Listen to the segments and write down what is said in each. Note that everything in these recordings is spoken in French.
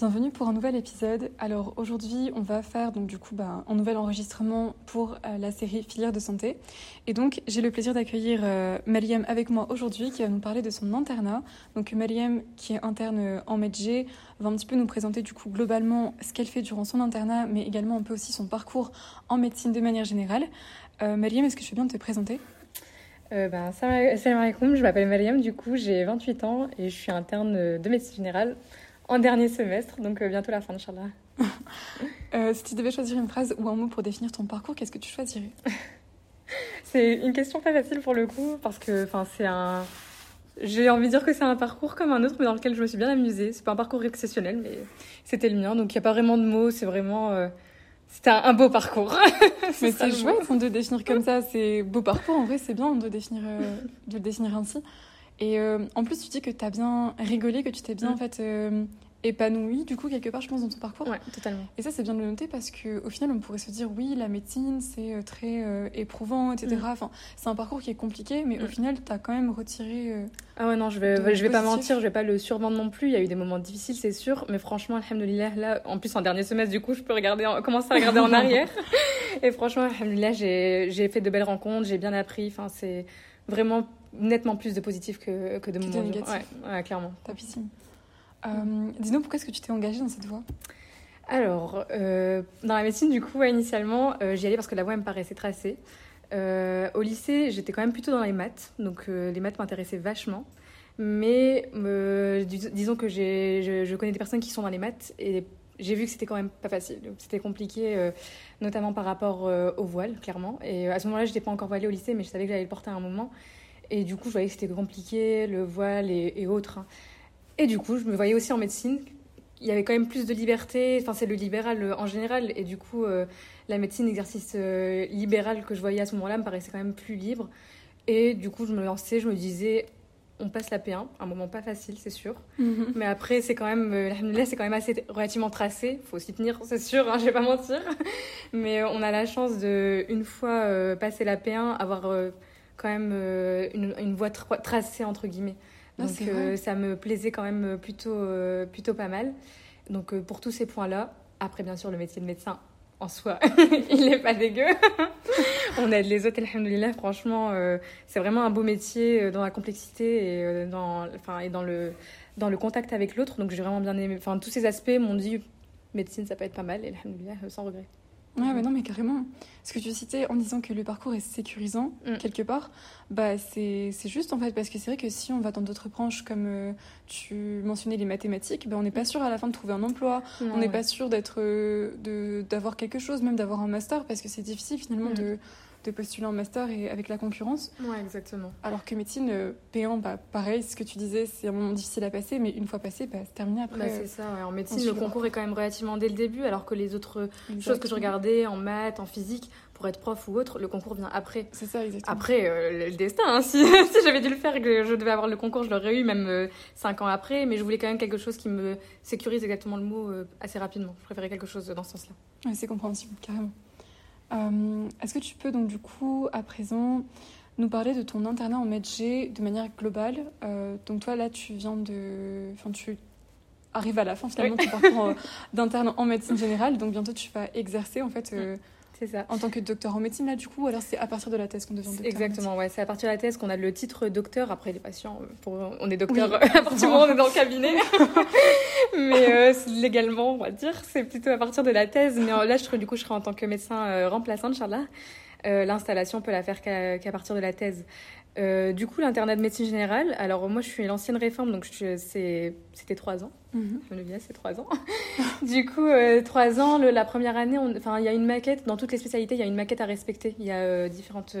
Bienvenue pour un nouvel épisode. Alors aujourd'hui, on va faire donc du coup bah, un nouvel enregistrement pour euh, la série Filière de santé. Et donc j'ai le plaisir d'accueillir euh, Mariam avec moi aujourd'hui qui va nous parler de son internat. Donc Mariam qui est interne en MedG va un petit peu nous présenter du coup globalement ce qu'elle fait durant son internat, mais également un peu aussi son parcours en médecine de manière générale. Euh, Mariam, est-ce que je fais bien de te présenter? Euh, ben, salam alaikum, je m'appelle Mariam, du coup j'ai 28 ans et je suis interne de médecine générale en dernier semestre, donc euh, bientôt la fin, Inch'Allah. euh, si tu devais choisir une phrase ou un mot pour définir ton parcours, qu'est-ce que tu choisirais? C'est une question pas facile pour le coup, parce que c'est un. J'ai envie de dire que c'est un parcours comme un autre, mais dans lequel je me suis bien amusée. C'est pas un parcours exceptionnel, mais c'était le mien, donc il n'y a pas vraiment de mots, c'est vraiment. Euh... C'était un, un, beau parcours. mais c'est chouette de définir comme ça, c'est beau parcours. En vrai, c'est bien de, définir, euh, de le définir ainsi. Et euh, en plus, tu dis que tu as bien rigolé, que tu t'es bien mm. en fait euh, épanoui, du coup, quelque part, je pense, dans ton parcours. Ouais, totalement. Et ça, c'est bien de le noter parce qu'au final, on pourrait se dire, oui, la médecine, c'est euh, très euh, éprouvant, etc. Mm. Enfin, c'est un parcours qui est compliqué, mais mm. au final, tu as quand même retiré. Ah ouais, non, je vais, je vais pas mentir, je vais pas le survendre non plus. Il y a eu des moments difficiles, c'est sûr, mais franchement, alhamdoulilah, là, en plus, en dernier semestre, du coup, je peux regarder commencer à regarder en arrière. Et franchement, alhamdoulilah, j'ai fait de belles rencontres, j'ai bien appris. Enfin, c'est vraiment nettement plus de positifs que, que de moments négatifs. Ouais, ouais, clairement. Tapissime. Euh, Dis-nous pourquoi est-ce que tu t'es engagée dans cette voie? Alors, euh, dans la médecine, du coup, ouais, initialement, euh, j'y allais parce que la voie me paraissait tracée. Euh, au lycée, j'étais quand même plutôt dans les maths, donc euh, les maths m'intéressaient vachement. Mais dis disons que je, je, connais des personnes qui sont dans les maths et j'ai vu que c'était quand même pas facile. C'était compliqué, notamment par rapport au voile, clairement. Et à ce moment-là, je n'étais pas encore voilée au lycée, mais je savais que j'allais le porter à un moment. Et du coup, je voyais que c'était compliqué, le voile et, et autres. Hein. Et du coup, je me voyais aussi en médecine. Il y avait quand même plus de liberté. Enfin, c'est le libéral euh, en général. Et du coup, euh, la médecine, exercice euh, libéral que je voyais à ce moment-là, me paraissait quand même plus libre. Et du coup, je me lançais, je me disais, on passe la P1, un moment pas facile, c'est sûr. Mm -hmm. Mais après, c'est quand même, là, c'est quand même assez relativement tracé. Faut s'y tenir, c'est sûr, hein, je vais pas mentir. Mais on a la chance de, une fois euh, passé la P1, avoir euh, quand même euh, une, une voie tra tracée entre guillemets. Ah, Donc euh, ça me plaisait quand même plutôt, euh, plutôt pas mal. Donc pour tous ces points-là, après bien sûr le métier de médecin en soi, il n'est pas dégueu. On aide les autres, alhamdoulilah. Franchement, euh, c'est vraiment un beau métier dans la complexité et, euh, dans, enfin, et dans, le, dans le contact avec l'autre. Donc j'ai vraiment bien aimé. Enfin, tous ces aspects m'ont dit médecine, ça peut être pas mal. Et alhamdoulilah, sans regret. Ouais, mais non, mais carrément. Ce que tu citais en disant que le parcours est sécurisant, mm. quelque part, bah, c'est juste en fait, parce que c'est vrai que si on va dans d'autres branches, comme euh, tu mentionnais les mathématiques, bah, on n'est pas sûr à la fin de trouver un emploi, non, on n'est ouais. pas sûr d'être euh, d'avoir quelque chose, même d'avoir un master, parce que c'est difficile finalement mm. de de postuler en master et avec la concurrence. Ouais, exactement. Alors que médecine, euh, payant, bah, pareil, ce que tu disais, c'est un moment difficile à passer, mais une fois passé, bah, c'est terminé après. Bah, c'est ça, ouais. en médecine, le concours est quand même relativement dès le début, alors que les autres exactement. choses que je regardais en maths, en physique, pour être prof ou autre, le concours vient après. C'est ça, exactement. Après, euh, le destin, hein, si, si j'avais dû le faire et que je devais avoir le concours, je l'aurais eu même euh, 5 ans après, mais je voulais quand même quelque chose qui me sécurise exactement le mot euh, assez rapidement. Je préférais quelque chose dans ce sens-là. Ouais, c'est compréhensible, carrément. Euh, Est-ce que tu peux donc du coup à présent nous parler de ton internat en MedG de manière globale? Euh, Donc toi là tu viens de, enfin tu arrives à la fin finalement oui. de ton parcours d'interne en médecine générale, donc bientôt tu vas exercer en fait. Euh, c'est ça. En tant que docteur en médecine, là, du coup, alors c'est à partir de la thèse qu'on devient docteur Exactement, ouais. C'est à partir de la thèse qu'on a le titre docteur. Après, les patients, pour... on est docteur oui. à partir du moment où on est dans le cabinet. Mais euh, légalement, on va dire, c'est plutôt à partir de la thèse. Mais là, je, du coup, je serai en tant que médecin euh, remplaçant, Inch'Allah. Euh, L'installation, on peut la faire qu'à qu partir de la thèse. Euh, du coup, l'internat de médecine générale, alors moi je suis l'ancienne réforme, donc c'était trois ans. Mhm. Je me c'est trois ans. du coup, euh, trois ans, le- la première année, il y a une maquette, dans toutes les spécialités, il y a une maquette à respecter. Il y a euh, différentes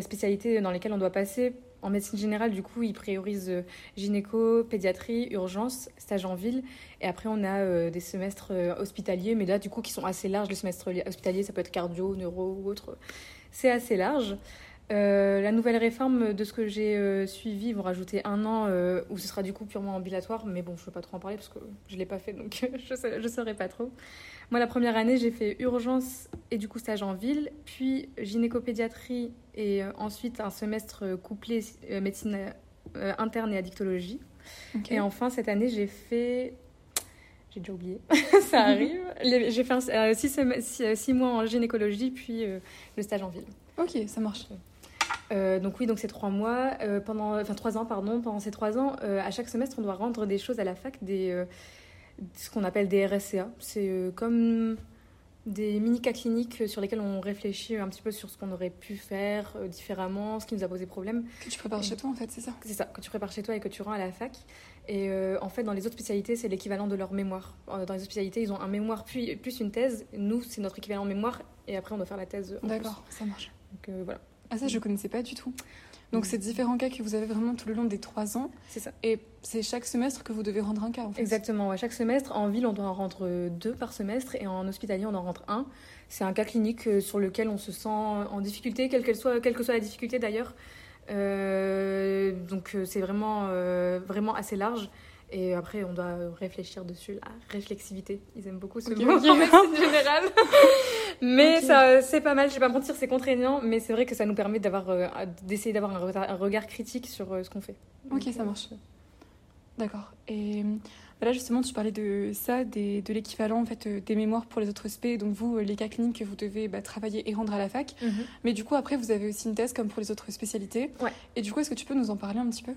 spécialités dans lesquelles on doit passer. En médecine générale, du coup, ils priorisent gynéco, pédiatrie, urgence, stage en ville. Et après, on a des semestres hospitaliers, mais là, du coup, qui sont assez larges. Le semestre hospitalier, ça peut être cardio, neuro ou autre. C'est assez large. Euh, la nouvelle réforme, de ce que j'ai euh, suivi, ils vont rajouter un an euh, où ce sera du coup purement ambulatoire, mais bon, je ne veux pas trop en parler parce que je ne l'ai pas fait, donc je ne saurais pas trop. Moi, la première année, j'ai fait urgence et du coup stage en ville, puis gynécopédiatrie et ensuite un semestre couplé médecine interne et addictologie. Et enfin, cette année, j'ai fait. J'ai déjà oublié, ça arrive. J'ai fait euh, six, mois en gynécologie, puis euh, le stage en ville. Ok, ça marche. Euh, donc oui, donc c'est trois mois, euh, pendant, enfin trois ans, pardon. Pendant ces trois ans, euh, à chaque semestre, on doit rendre des choses à la fac, des, ce qu'on appelle des RSCA. C'est comme des mini cas cliniques sur lesquels on réfléchit un petit peu sur ce qu'on aurait pu faire différemment, ce qui nous a posé problème. Que tu prépares chez toi, en fait, c'est ça? C'est ça, que tu prépares chez toi et que tu rends à la fac. Et en fait, dans les autres spécialités, c'est l'équivalent de leur mémoire. Dans les autres spécialités, ils ont un mémoire puis, plus une thèse. Nous, c'est notre équivalent mémoire. Et après, on doit faire la thèse en. D'accord, ça marche. Donc voilà, Ah, ça, je connaissais pas du tout. Donc, c'est différents cas que vous avez vraiment tout le long des trois ans. c'est ça. Et c'est chaque semestre que vous devez rendre un cas, en fait. Exactement, ouais, chaque semestre. En ville, on doit en rendre deux par semestre et en hospitalier, on en rentre un. C'est un cas clinique euh, sur lequel on se sent en difficulté, quelle, soit, quelle que soit la difficulté d'ailleurs. Euh, donc euh, c'est vraiment, euh, vraiment assez large. Et après, on doit réfléchir dessus, la réflexivité. Ils aiment beaucoup ce Ok, mot ok. en médecine générale. mais ça, c'est pas mal, je vais pas mentir, c'est contraignant, mais c'est vrai que ça nous permet d'avoir, euh, d'essayer d'avoir un, regard critique sur euh, ce qu'on fait. Ok, Donc, ça euh, marche. D'accord. Et là, justement, tu parlais de ça, des, de l'équivalent en fait, des mémoires pour les autres spé. Donc, vous, les cas cliniques que vous devez bah, travailler et rendre à la fac. Mhm. Mais du coup, après, vous avez aussi une thèse comme pour les autres spécialités. Ouais. Et du coup, est-ce que tu peux nous en parler un petit peu?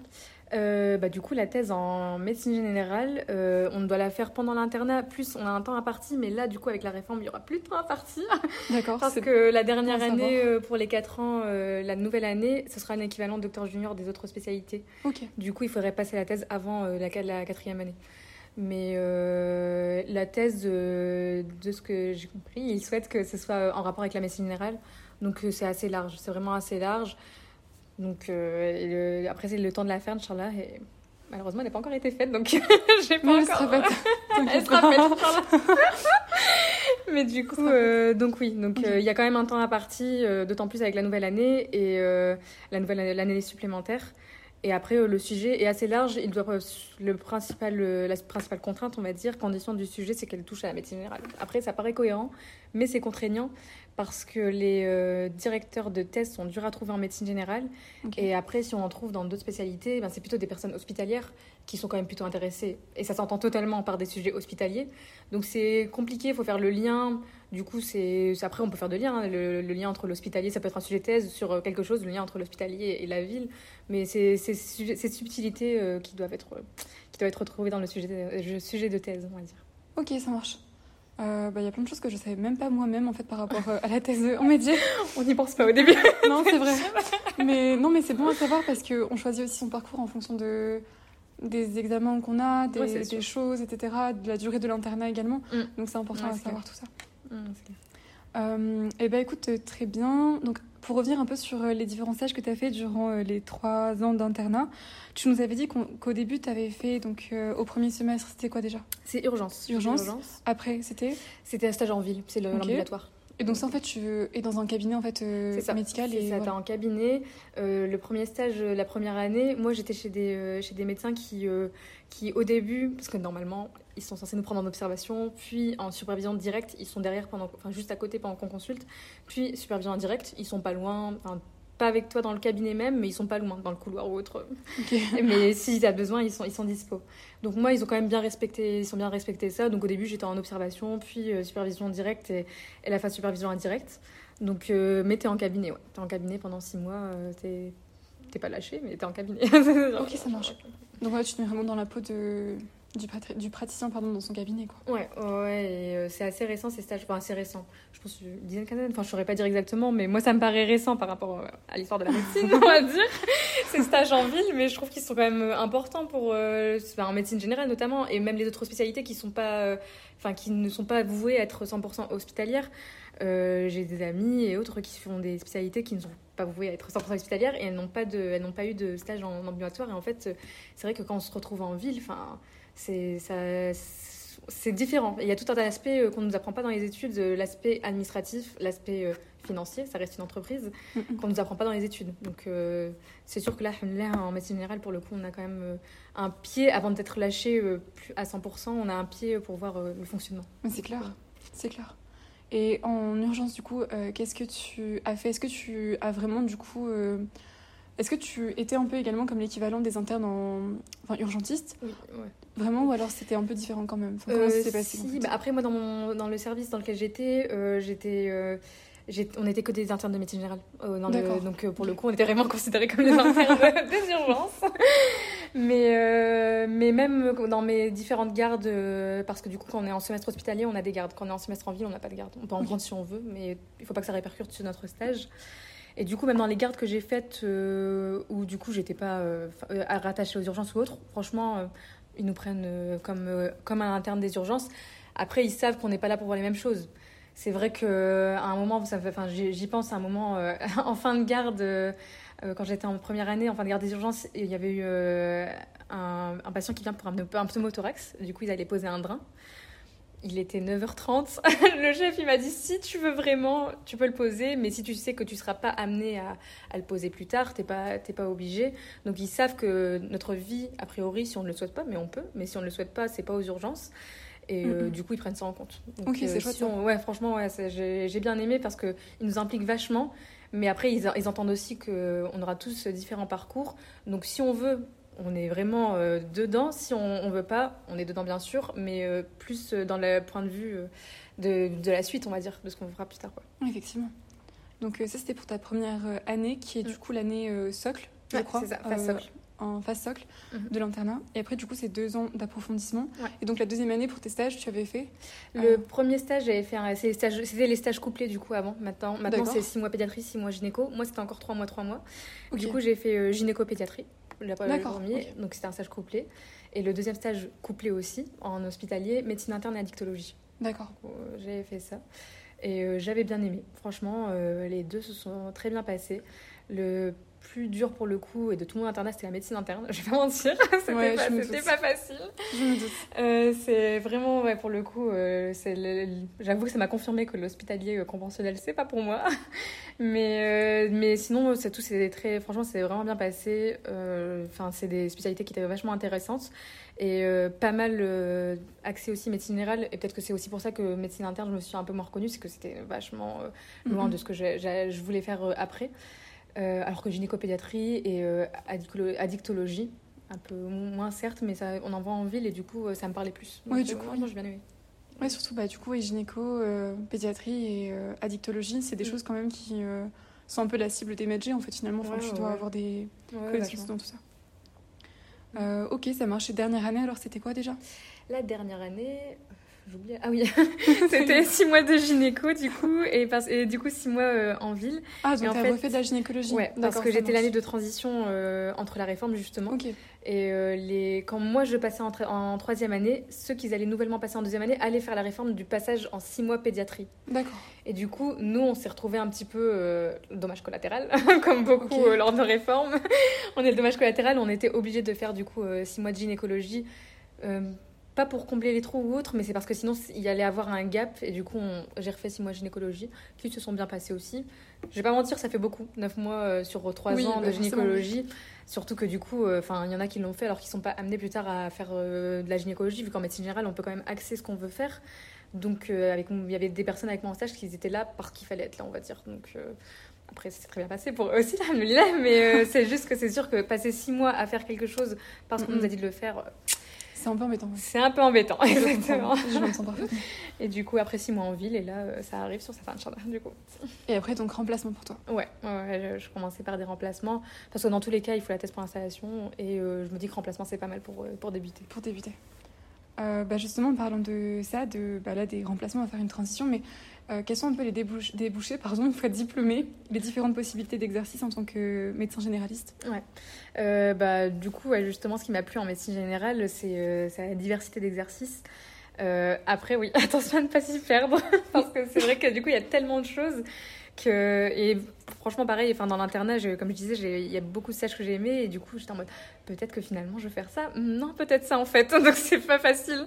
Euh, bah, du coup, la thèse en médecine générale, euh, on doit la faire pendant l'internat, plus on a un temps imparti, mais là, du coup, avec la réforme, il y aura plus de temps imparti. D'accord. Parce que la dernière à année, euh, pour les 4 ans, la nouvelle année, ce sera un équivalent docteur junior des autres spécialités. Ok. Du coup, il faudrait passer la thèse avant la, la quatrième année. Mais la thèse, de ce que j'ai compris, ils souhaitent que ce soit en rapport avec la médecine générale. Donc c'est assez large, c'est vraiment assez large. Donc euh, le- après, c'est le temps de la faire, Inch'Allah. Et malheureusement, elle n'a pas encore été faite, donc j'ai pas Mais elle encore... sera faite. Elle sera faite. Mais du coup, euh, donc oui, donc euh, il y a quand même un temps imparti, euh, d'autant plus avec la nouvelle année et la nouvelle année- l'année supplémentaire. Et après, le sujet est assez large. Il doit, le principal, la principale contrainte, on va dire, condition du sujet, c'est qu'elle touche à la médecine générale. Après, ça paraît cohérent, mais c'est contraignant parce que les euh, directeurs de thèse sont durs à trouver en médecine générale. Et après, si on en trouve dans d'autres spécialités, ben, c'est plutôt des personnes hospitalières qui sont quand même plutôt intéressées. Et ça s'entend totalement par des sujets hospitaliers. Donc c'est compliqué, il faut faire le lien. Du coup, c'est après, on peut faire de lien. hein. Le, le lien entre l'hospitalier, ça peut être un sujet thèse sur euh, quelque chose, le lien entre l'hospitalier et la ville. Mais c'est ces subtilités euh, qui, doivent être, qui doivent être retrouvées dans le sujet de, euh, sujet de thèse, on va dire. Ok, ça marche. Euh, bah, Il y a plein de choses que je savais même pas moi-même en fait par rapport euh, à la thèse en média. On n'y pense pas au début. non, c'est vrai. Mais non, mais c'est bon à savoir parce que on choisit aussi son parcours en fonction de des examens qu'on a, des, Ouais, choses, etc., de la durée de l'internat également. Mm. Donc c'est important Ouais, à savoir tout ça. Clair. Euh, et ben écoute, euh, très bien. Donc pour revenir un peu sur euh, les différents stages que tu as fait durant euh, les trois ans d'internat, tu nous avais dit qu'au début tu avais fait donc euh, au premier semestre, c'était quoi déjà? C'est urgence. Urgence. Urgence. Après, c'était? C'était un stage en ville, c'est l'ambulatoire. et donc ça en fait tu es dans un cabinet en fait euh, ça. médical C'est et ça, voilà. t'as en cabinet. Euh, le premier stage, la première année, moi j'étais chez des, euh, chez des médecins qui, qui, au début, parce que normalement, ils sont censés nous prendre en observation, puis en supervision directe, ils sont derrière, pendant, enfin juste à côté pendant qu'on consulte, puis supervision en direct, ils sont pas loin, enfin pas avec toi dans le cabinet même, mais ils sont pas loin, dans le couloir ou autre. Mais si t'as besoin, ils sont, ils sont dispo. Donc moi, ils ont quand même bien respecté, ils sont bien respecté ça. Donc au début, j'étais en observation, puis euh, supervision directe et, et la phase supervision indirecte. Donc, euh, mais t'es en cabinet, ouais. T'es en cabinet pendant six mois, euh, t'es t'es pas lâché, mais t'es en cabinet. Ok, ça marche. Donc ouais, tu te mets vraiment dans la peau de du, du praticien pardon, dans son cabinet. Quoi. Ouais, ouais, et euh, c'est assez récent ces stages. Enfin, assez récent. Je pense une dizaine, quinzaine. Enfin, je saurais pas dire exactement, mais moi, ça me paraît récent par rapport euh, à l'histoire de la médecine, on va dire. ces stages en ville, mais je trouve qu'ils sont quand même euh, importants pour, euh, en médecine générale notamment, et même les autres spécialités qui sont pas, euh, enfin, qui ne sont pas vouées à être 100% hospitalières. J'ai des amis et autres qui font des spécialités qui ne sont pas vouées à être 100% hospitalières et elles n'ont pas de, elles n'ont pas eu de stage en ambulatoire. Et en fait, c'est vrai que quand on se retrouve en ville, enfin, c'est différent. Il y a tout un tas d'aspects euh, qu'on ne nous apprend pas dans les études, euh, l'aspect administratif, l'aspect euh, financier, ça reste une entreprise, Mhm. qu'on ne nous apprend pas dans les études. Donc euh, c'est sûr que là, en médecine générale, pour le coup, on a quand même un pied, avant d'être lâché à 100%, on a un pied pour voir le fonctionnement. C'est clair, c'est clair. Et en urgence, du coup, euh, qu'est-ce que tu as fait? Est-ce que tu as vraiment, du coup... euh, Est-ce que tu étais un peu également comme l'équivalent des internes en... Enfin, urgentistes? Oui, ouais. Vraiment Ou alors c'était un peu différent quand même? Enfin, Comment Euh, ça s'est passé en si, fait? bah, Après, moi, dans, mon, dans le service dans lequel j'étais, euh, j'étais. euh, j'ai- on n'était que des internes de médecine générale. Euh, le- donc, euh, pour le coup, on était vraiment considérés comme des internes des urgences. Mais, euh, mais même dans mes différentes gardes, euh, parce que du coup, quand on est en semestre hospitalier, on a des gardes. Quand on est en semestre en ville, on n'a pas de garde. On peut en prendre si on veut, mais il faut pas que ça répercute sur notre stage. Et du coup, même dans les gardes que j'ai faites, euh, où du coup, j'étais pas euh, euh, rattachée aux urgences ou autres, franchement, euh, ils nous prennent euh, comme, euh, comme un interne des urgences. Après, ils savent qu'on n'est pas là pour voir les mêmes choses. C'est vrai qu'à un moment, ça me fait- enfin, j'y pense à un moment, euh, en fin de garde, euh, euh, quand j'étais en première année, en fin de garde des urgences, il y avait eu euh, un, un patient qui vient pour un, un pneumothorax. Du coup, ils allaient poser un drain. Il était 9h30. le chef, il m'a dit si tu veux vraiment, tu peux le poser, mais si tu sais que tu seras pas amené à, à le poser plus tard, t'es pas, t'es pas obligé. Donc ils savent que notre vie, a priori, si on ne le souhaite pas, mais on peut, mais si on ne le souhaite pas, c'est pas aux urgences. Et euh, du coup, ils prennent ça en compte. Donc, Ok, c'est euh, chouette, si on- ouais, franchement, ouais, c'est- j'ai bien aimé parce qu'ils nous impliquent vachement. Mais après, ils, ils entendent aussi qu'on aura tous différents parcours. Donc si on veut, on est vraiment euh, dedans. Si on, on veut pas, on est dedans bien sûr, mais euh, plus euh, dans le point de vue de, de la suite, on va dire, de ce qu'on fera plus tard. Quoi. Effectivement. Donc ça, c'était pour ta première année, qui est du Mm. coup l'année socle, je Ouais, crois. c'est ça, phase socle. En phase socle Mhm. de l'internat. Et après, du coup, c'est deux ans d'approfondissement. Ouais. Et donc la deuxième année, pour tes stages, tu avais fait Le premier stage, j'avais fait un- les c'était les stages couplés du coup avant. Maintenant, maintenant c'est 6 mois pédiatrie, 6 mois gynéco. Moi, c'était encore 3 mois, 3 mois. Ok. Du coup, j'ai fait gynéco-pédiatrie, D'accord, premier. ok. Donc, c'était un stage couplé. Et le deuxième stage couplé aussi, en hospitalier, médecine interne et addictologie. D'accord. Euh, J'avais fait ça. Et euh, j'avais bien aimé. Franchement, euh, les deux se sont très bien passés. Le plus dur pour le coup, et de tout mon internat, c'était la médecine interne. Je vais pas mentir, c'était Ouais, pas, me c'était pas facile. Je me doute. Euh, c'est vraiment, ouais, pour le coup, euh, j'avoue que ça m'a confirmé que l'hospitalier euh, conventionnel, c'est pas pour moi. mais, euh, mais sinon, c'est tout, c'est très, franchement, c'est vraiment bien passé. Enfin, c'est des spécialités qui étaient vachement intéressantes et pas mal axé aussi médecine générale. Et peut-être que c'est aussi pour ça que médecine interne, je me suis un peu moins reconnue, c'est que c'était vachement loin Mhm. de ce que je voulais faire après. Euh, alors que gynécopédiatrie et euh, addictolo- addictologie, un peu moins certes, mais ça, on en voit en ville et du coup, euh, ça me parlait plus. Oui, du coup, oui. j'ai bien aimé. Ouais, surtout, bah, du coup, et gynéco, euh, pédiatrie et euh, addictologie, c'est des Mm. choses quand même qui euh, sont un peu la cible des médecins, en fait, finalement. Enfin, Ouais, tu ouais, dois ouais. avoir des Ouais, connaissances dans tout ça. Euh, ok, ça marche. Et dernière année, alors, c'était quoi déjà? La dernière année, j'oublie. Ah oui, c'était six mois de gynéco du coup, et, parce- et du coup six mois euh, en ville. Ah, donc t'as fait- refait de la gynécologie Ouais, parce que j'étais l'année de transition euh, entre la réforme justement. Et euh, les... quand moi je passais en, tra- en troisième année, ceux qui allaient nouvellement passer en deuxième année allaient faire la réforme du passage en six mois pédiatrie. d'accord. Et du coup, nous, on s'est retrouvés un petit peu dommage collatéral, comme beaucoup lors de réformes. on est le dommage collatéral, on était obligés de faire du coup six mois de gynécologie. Pas pour combler les trous ou autre, mais c'est parce que sinon il y allait avoir un gap. Et du coup, on- j'ai refait six mois de gynécologie, qui se sont bien passés aussi. Je vais pas mentir, ça fait beaucoup, neuf mois euh, sur trois Oui, ans bah de gynécologie. Surtout que du coup, euh, il y en a qui l'ont fait alors qu'ils sont pas amenés plus tard à faire euh, de la gynécologie, vu qu'en médecine générale, on peut quand même axer ce qu'on veut faire. Donc, euh, avec, il y avait des personnes avec moi en stage qui étaient là parce qu'il fallait être là, on va dire. Donc, après, c'est très bien passé pour eux aussi, alhamdoulilah, mais c'est juste que c'est sûr que passer six mois à faire quelque chose parce qu'on nous a dit de le faire, C'est un peu embêtant. ouais. c'est un peu embêtant. Je Exactement. Je l'entends parfaitement. Et du coup, après six mois en ville, et là, euh, ça arrive sur sa fin de charge, du coup. Et après, donc, remplacement pour toi. Ouais, ouais, je, je commençais par des remplacements parce que dans tous les cas, il faut la thèse pour l'installation et euh, je me dis que remplacement, c'est pas mal pour, euh, pour débuter. pour débuter. Euh, bah, justement, en parlant de ça, de, bah, là, des remplacements, on va faire une transition, mais quels sont un peu les débouches, débouchés, pardon, une fois diplômé, les différentes possibilités d'exercice en tant que médecin généraliste? Ouais. Euh, bah, du coup, justement, ce qui m'a plu en médecine générale, c'est euh, la diversité d'exercices. Euh, après, oui, attention à ne pas s'y perdre, parce que c'est vrai que du coup, il y a tellement de choses que. Et franchement, pareil, enfin, dans l'internat, comme je disais, il y a beaucoup de stages que j'ai aimés, et du coup, j'étais en mode peut-être que finalement, je vais faire ça. Non, peut-être ça en fait, donc c'est pas facile.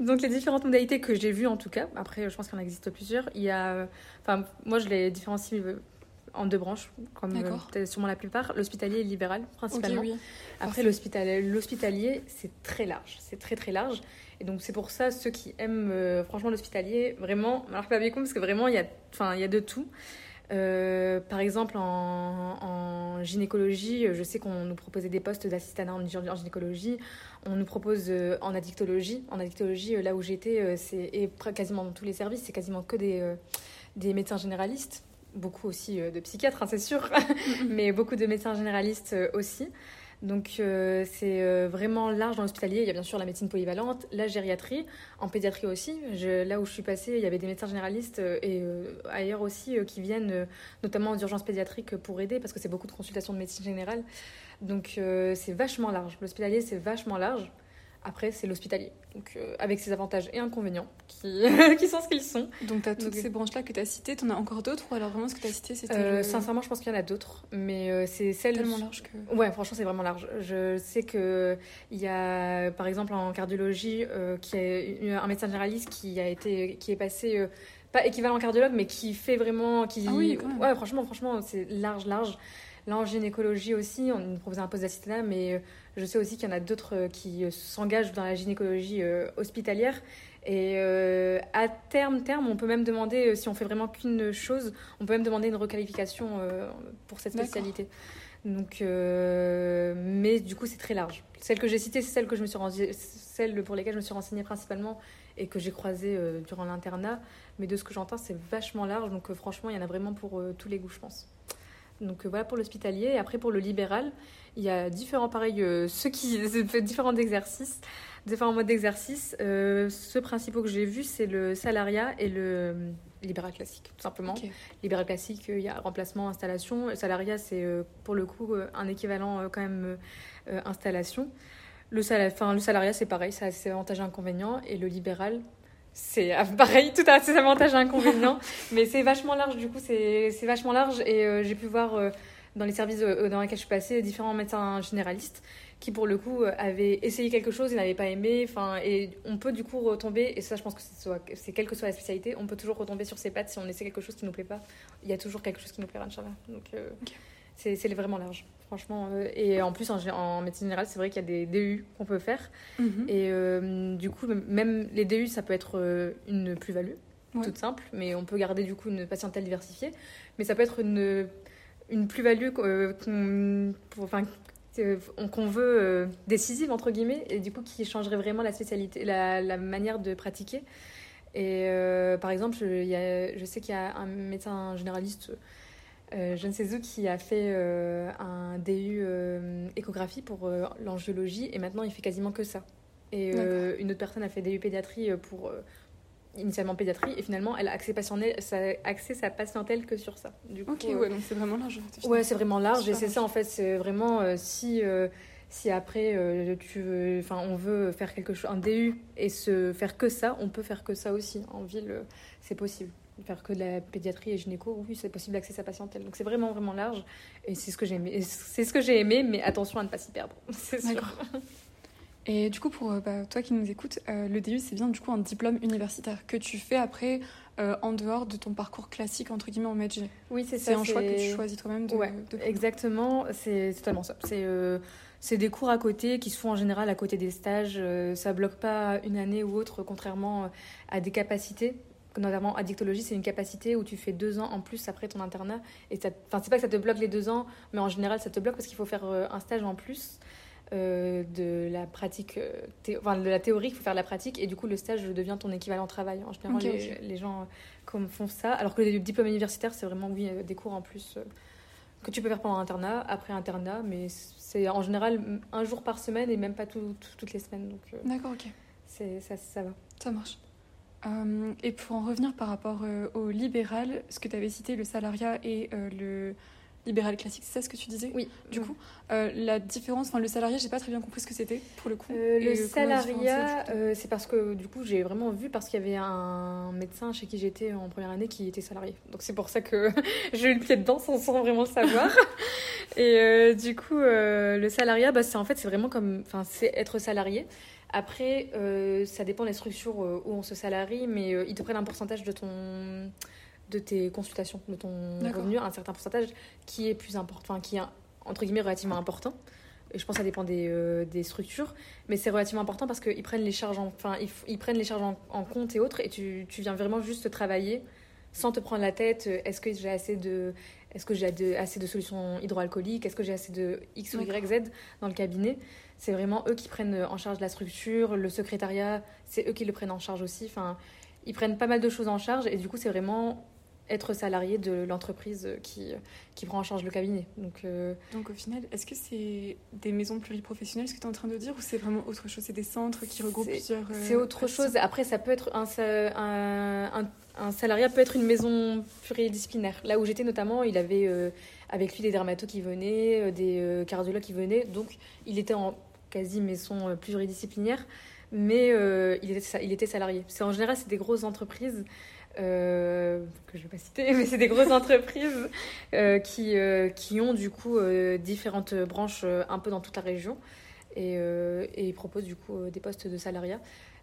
Donc, les différentes modalités que j'ai vues en tout cas, après, je pense qu'il en existe plusieurs. Il y a. Enfin, moi, je les différencie. euh, En deux branches, comme euh, sûrement la plupart, l'hospitalier et le libéral, principalement. Ok, oui. Après, l'hospital- l'hospitalier, c'est très large. C'est très, très large. Et donc, c'est pour ça, ceux qui aiment euh, franchement l'hospitalier, vraiment, alors pas parce que vraiment, il y a, de tout. Euh, par exemple, en, gynécologie, je sais qu'on nous proposait des postes d'assistant en, gy- en gynécologie. On nous propose euh, en addictologie. En addictologie, euh, là où j'étais, euh, c'est quasiment dans tous les services, c'est quasiment que des, euh, des médecins généralistes. Beaucoup aussi euh, de psychiatres, hein, c'est sûr, mais beaucoup de médecins généralistes euh, aussi. Donc euh, c'est euh, vraiment large dans l'hospitalier. Il y a bien sûr la médecine polyvalente, la gériatrie, en pédiatrie aussi. Là où je suis passée, il y avait des médecins généralistes euh, et ailleurs aussi qui viennent notamment aux urgences pédiatriques pour aider parce que c'est beaucoup de consultations de médecine générale. Donc c'est vachement large. L'hospitalier c'est vachement large. Après c'est l'hospitalier. Donc euh, avec ses avantages et inconvénients qui, qui sont ce qu'ils sont. Donc, tu as toutes Donc, ces branches-là que tu as citées, tu en as encore d'autres ou alors vraiment ce que tu as cité, c'était Euh, le- Sincèrement je pense qu'il y en a d'autres, mais euh, c'est celle tellement large que. Ouais, franchement, c'est vraiment large. Je sais que il y a, par exemple, en cardiologie, euh, qui est un médecin généraliste qui a été, qui est passé, euh, pas équivalent cardiologue, mais qui fait vraiment, qui, Ah oui, ouais, franchement, franchement, c'est large, large. Là, en gynécologie aussi, on nous proposait un poste d'assistant, mais euh, je sais aussi qu'il y en a d'autres euh, qui euh, s'engagent dans la gynécologie hospitalière. Et euh, à terme, terme, on peut même demander, si on fait vraiment qu'une chose, on peut même demander une requalification euh, pour cette spécialité. Donc, euh, mais du coup, c'est très large. Celle que j'ai citée, c'est celle que je me suis rense- celle pour lesquelles je me suis renseignée principalement et que j'ai croisée durant l'internat. Mais de ce que j'entends, c'est vachement large. Donc, franchement, il y en a vraiment pour tous les goûts, je pense. Donc euh, voilà pour l'hospitalier. Et après, pour le libéral, il y a différents, pareil, euh, ceux qui différents exercices, différents modes d'exercice. Euh, ceux principaux que j'ai vus, c'est le salariat et le libéral classique, tout simplement. Libéral classique, il y a remplacement, installation. Le salariat, c'est pour le coup un équivalent quand même euh, installation. Le, sal- enfin, le salariat, c'est pareil, ça a ses avantages et inconvénients. Et le libéral, c'est ah, pareil, tout a ses avantages et inconvénients. mais c'est vachement large, du coup, c'est vachement large. Et euh, j'ai pu voir euh, dans les services euh, dans lesquels je suis passée différents médecins généralistes qui, pour le coup, avaient essayé quelque chose et n'avaient pas aimé. Enfin, et on peut du coup retomber, et ça, je pense que c'est quelle que soit la spécialité, on peut toujours retomber sur ses pattes si on essaie quelque chose qui nous plaît pas. Il y a toujours quelque chose qui nous plaira, Inch'Allah. Donc, Ok. c'est c'est vraiment large, franchement. euh, et en plus, en, médecine générale, c'est vrai qu'il y a des DU qu'on peut faire. Mhm. Et euh, du coup, même les DU, ça peut être euh, une plus-value, Ouais. toute simple, mais on peut garder du coup une patientèle diversifiée. Mais ça peut être une, une plus-value qu'on enfin, qu'on veut décisive, entre guillemets, et du coup qui changerait vraiment la spécialité, la, la manière de pratiquer. Et par exemple, je, y a- je sais qu'il y a un médecin généraliste, euh, je ne sais où, qui a fait euh, un DU euh, échographie pour euh, l'angiologie, et maintenant il fait quasiment que ça. Et euh, une autre personne a fait DU pédiatrie pour initialement pédiatrie, et finalement elle a axé, axé sa patientèle que sur ça. Du coup, Ok, ouais, donc c'est vraiment large. Ouais, c'est vraiment large et c'est ça en fait, c'est vraiment si si après tu veux, enfin on veut faire quelque chose, un DU et se faire que ça, on peut faire que ça aussi en ville, c'est possible. Faire que de la pédiatrie et gynéco, oui, c'est possible d'accéder à sa patientèle. Donc c'est vraiment vraiment large et c'est ce que j'ai aimé. C'est ce que j'ai aimé, mais attention à ne pas s'y perdre, c'est sûr. D'accord. Et du coup, pour euh, bah, toi qui nous écoutes, euh, le DU, c'est bien du coup un diplôme universitaire que tu fais après euh, en dehors de ton parcours classique, entre guillemets, en medg. Oui, c'est C'est ça. un choix que tu c'est- choisis toi-même de, Ouais, de. Exactement, c'est c'est totalement ça. C'est euh, c'est des cours à côté qui se font en général à côté des stages. euh, ça bloque pas une année ou autre, contrairement à des capacités. Notamment, addictologie, c'est une capacité où tu fais deux ans en plus après ton internat. Et ça, enfin, c'est pas que ça te bloque les deux ans, mais en général, ça te bloque parce qu'il faut faire euh, un stage en plus euh, de la pratique, euh, thé- enfin, de la théorie, il faut faire de la pratique. Et du coup, le stage devient ton équivalent travail. En général, Ok, les, les gens comme font ça. Alors que le diplôme universitaire, c'est vraiment, oui, des cours en plus. euh, que tu peux faire pendant internat, après internat, mais c'est en général un jour par semaine et même pas tout- tout- toutes les semaines. Donc D'accord, ok. ça, ça va. Ça marche. Euh, et pour en revenir par rapport euh, au libéral, ce que tu avais cité, le salariat et euh, le libéral classique, c'est ça ce que tu disais? Oui. Du coup, la différence, enfin le salariat, j'ai pas très bien compris ce que c'était pour le coup. Le salariat, c'est parce que du coup j'ai vraiment vu parce qu'il y avait un médecin chez qui j'étais en première année qui était salarié. Donc c'est pour ça que j'ai eu le pied dedans sans, sans vraiment le savoir. Et du coup le salariat, bah, c'est en fait c'est vraiment comme, enfin c'est être salarié. Après euh, ça dépend des structures euh, où on se salarie, mais euh, ils te prennent un pourcentage de ton de tes consultations, de ton revenu, un certain pourcentage qui est plus important, enfin, qui est entre guillemets relativement important. Et je pense que ça dépend des, euh, des structures, mais c'est relativement important parce qu'ils prennent les charges, en, enfin, ils, prennent les charges en, en compte et autres, et tu, tu viens vraiment juste travailler sans te prendre la tête. Est-ce que j'ai assez de, est-ce que j'ai assez de solutions hydroalcooliques Est-ce que j'ai assez de X ou Y, Z dans le cabinet C'est vraiment eux qui prennent en charge la structure, le secrétariat, c'est eux qui le prennent en charge aussi. Enfin, ils prennent pas mal de choses en charge, et du coup, c'est vraiment être salarié de l'entreprise qui, qui prend en charge le cabinet. Donc, euh, Donc au final, est-ce que c'est des maisons pluriprofessionnelles, ce que tu es en train de dire, ou c'est vraiment autre chose? C'est des centres qui regroupent plusieurs. euh, C'est autre chose. Après, ça peut être un, un, un, un salariat peut être une maison pluridisciplinaire. Là où j'étais notamment, il avait euh, avec lui des dermatos qui venaient, euh, des euh, cardiologues qui venaient. Donc, il était en quasi maison euh, pluridisciplinaire, mais euh, il, était, il était salarié. C'est en général, c'est des grosses entreprises. euh, que je vais pas citer, mais c'est des grosses entreprises euh, qui, euh, qui ont du coup différentes branches un peu dans toute la région et, et ils proposent du coup des postes de salariat.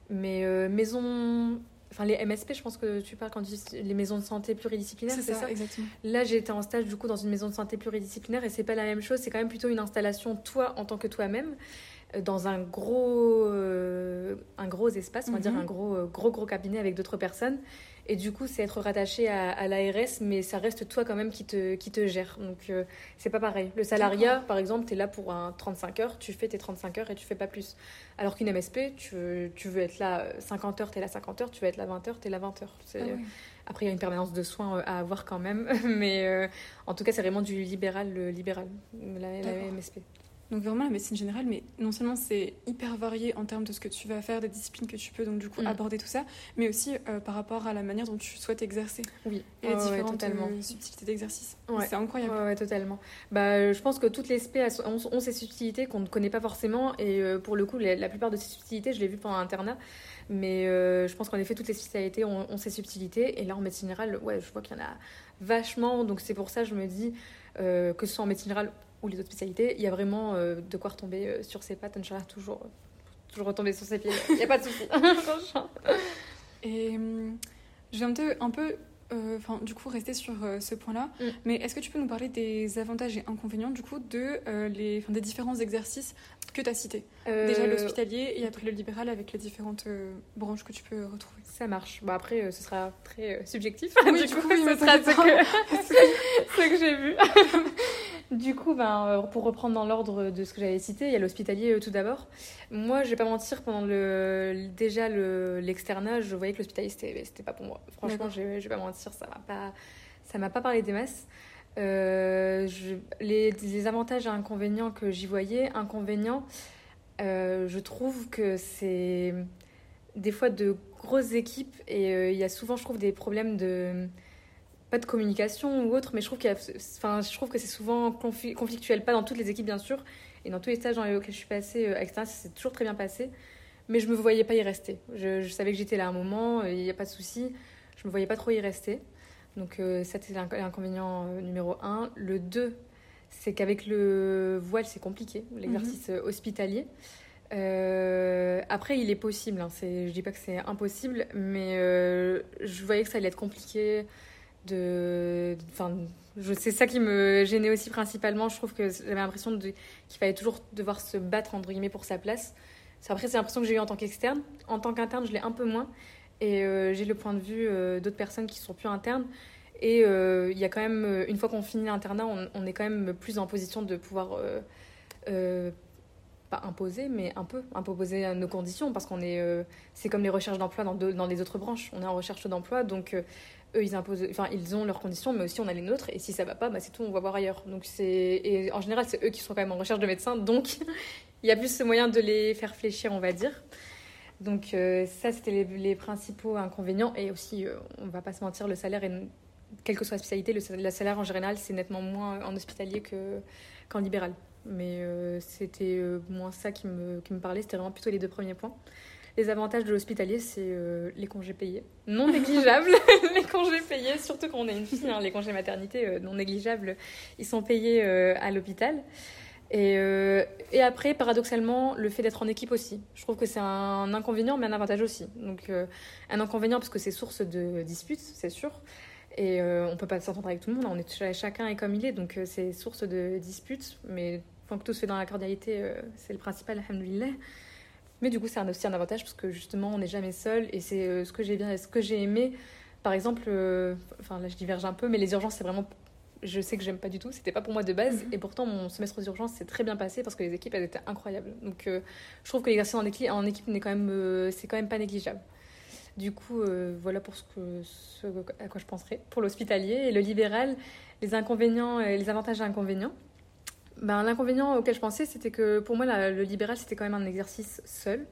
Mais maison, enfin les MSP, je pense que tu parles quand tu dis les maisons de santé pluridisciplinaires, C'est ça, exactement. Là, j'ai été en stage du coup dans une maison de santé pluridisciplinaire et c'est pas la même chose. C'est quand même plutôt une installation toi en tant que toi-même dans un gros, euh, un gros espace, on va Mhm. dire un gros, euh, gros, gros cabinet avec d'autres personnes. Et du coup, c'est être rattaché à, à l'ARS, mais ça reste toi quand même qui te, qui te gère. Donc, euh, c'est pas pareil. Le salariat, par exemple, tu es là pour un 35 heures, tu fais tes 35 heures et tu fais pas plus. Alors qu'une MSP, tu, veux- tu veux être là euh, 50 heures, tu es là 50 heures, tu veux être là 20 heures, tu es là 20 heures. Ah après, il y a une permanence de soins euh, à avoir quand même, mais euh, en tout cas, c'est vraiment du libéral, le libéral, la. MSP. Donc vraiment la médecine générale, mais non seulement c'est hyper varié en termes de ce que tu vas faire, des disciplines que tu peux donc du coup Mm. aborder tout ça, mais aussi euh, par rapport à la manière dont tu souhaites exercer Oui, et les Ouais, ouais, différentes totalement. euh, subtilités d'exercice. Ouais. C'est incroyable. Ouais, ouais, totalement. Bah, euh, je pense que toutes les SP ont, ont ces subtilités qu'on ne connaît pas forcément, et euh, pour le coup, la, la plupart de ces subtilités, je l'ai vu pendant l'internat, mais euh, je pense qu'en effet, toutes les spécialités ont, ont ces subtilités, et là, en médecine générale, ouais, je vois qu'il y en a vachement, donc c'est pour ça que je me dis que ce soit en médecine générale ou les autres spécialités, il y a vraiment euh, de quoi retomber euh, sur ses pattes, Inch'Allah, toujours, toujours retomber sur ses pieds, il n'y a pas de souci. Et hum, je vais un peu, un peu euh, du coup, rester sur euh, ce point-là. Mm. Mais est-ce que tu peux nous parler des avantages et inconvénients, du coup, de, euh, les, des différents exercices que tu as cités Déjà Euh, l'hospitalier et après le libéral avec les différentes euh, branches que tu peux retrouver. Ça marche. Bon, après, euh, ce sera très subjectif. Oui, du du coup, coup, oui, ce sera ce que, ce que j'ai vu. du coup, ben, pour reprendre dans l'ordre de ce que j'avais cité, il y a l'hospitalier tout d'abord. Moi, je vais pas mentir, pendant le, déjà le- l'externat, je voyais que l'hospitalier, c'était pas pour moi. Franchement, je, vais- je vais pas mentir, ça m'a pas, ça m'a pas parlé des masses. Euh, les, avantages et inconvénients que j'y voyais, inconvénients, euh, je trouve que c'est des fois de grosses équipes et euh, il y a souvent, je trouve, des problèmes de pas de communication ou autre, mais je trouve que c'est souvent confli- conflictuel, pas dans toutes les équipes bien sûr, et dans tous les stages dans lesquels je suis passée, etc., ça s'est toujours très bien passé, mais je me voyais pas y rester. Je, savais que j'étais là un moment, il n'y a pas de souci, je me voyais pas trop y rester. Donc euh, ça, c'est l'inco- l'inconvénient euh, numéro un. Le 2, c'est qu'avec le voile, c'est compliqué, l'exercice euh, hospitalier. Euh, après, il est possible. Hein, c'est, je dis pas que c'est impossible, mais euh, je voyais que ça allait être compliqué. De, enfin, je, c'est ça qui me gênait aussi principalement. Je trouve que j'avais l'impression de, qu'il fallait toujours devoir se battre entre guillemets pour sa place. Après, c'est l'impression que j'ai eu en tant qu'externe. En tant qu'interne, je l'ai un peu moins. Et euh, j'ai le point de vue euh, d'autres personnes qui sont plus internes. Et euh, il y a quand même, une fois qu'on finit l'internat, on, est quand même plus en position de pouvoir, pas imposer, mais un peu imposer nos conditions, parce qu'on est, c'est comme les recherches d'emploi dans, dans les autres branches. On est en recherche d'emploi, donc eux, ils imposent, enfin, ils ont leurs conditions, mais aussi on a les nôtres. Et si ça va pas, bah, c'est tout, on va voir ailleurs. Donc c'est, et en général, c'est eux qui sont quand même en recherche de médecins, donc il y a plus ce moyen de les faire fléchir, on va dire. Donc euh, ça, c'était les, les, principaux inconvénients. Et aussi, euh, on va pas se mentir, le salaire, est, quelle que soit la spécialité, le, salaire en général, c'est nettement moins en hospitalier qu'en libéral. Mais euh, c'était moins ça qui me, qui me parlait, c'était vraiment plutôt les deux premiers points. Les avantages de l'hospitalier, c'est les congés payés, non négligeables. les congés payés, surtout quand on est une fille, hein, les congés maternité non négligeables, ils sont payés à l'hôpital. Et, euh, et, après, paradoxalement, le fait d'être en équipe aussi. Je trouve que c'est un inconvénient, mais un avantage aussi. Donc, euh, un inconvénient parce que c'est source de disputes, c'est sûr. Et euh, on peut pas s'entendre avec tout le monde. On est chacun est comme il est, donc c'est source de disputes. Mais tant que tout se fait dans la cordialité, c'est le principal, alhamdoulilah. Mais du coup, c'est aussi un avantage parce que justement, on n'est jamais seul. Et c'est ce que j'ai bien, ce que j'ai aimé. Par exemple, enfin là, je diverge un peu, mais les urgences, c'est vraiment je sais que j'aime pas du tout. C'était pas pour moi de base. Mhm. Et pourtant, mon semestre d'urgence s'est très bien passé parce que les équipes, elles étaient incroyables. Donc, euh, je trouve que l'exercice en, équipe, en équipe n'est quand même, euh, c'est quand même pas négligeable. Du coup, euh, voilà pour ce, que, ce à quoi je penserais. Pour l'hospitalier et le libéral, les inconvénients et les avantages et inconvénients. Ben, L'inconvénient auquel je pensais, c'était que pour moi, le libéral, c'était quand même un exercice seul.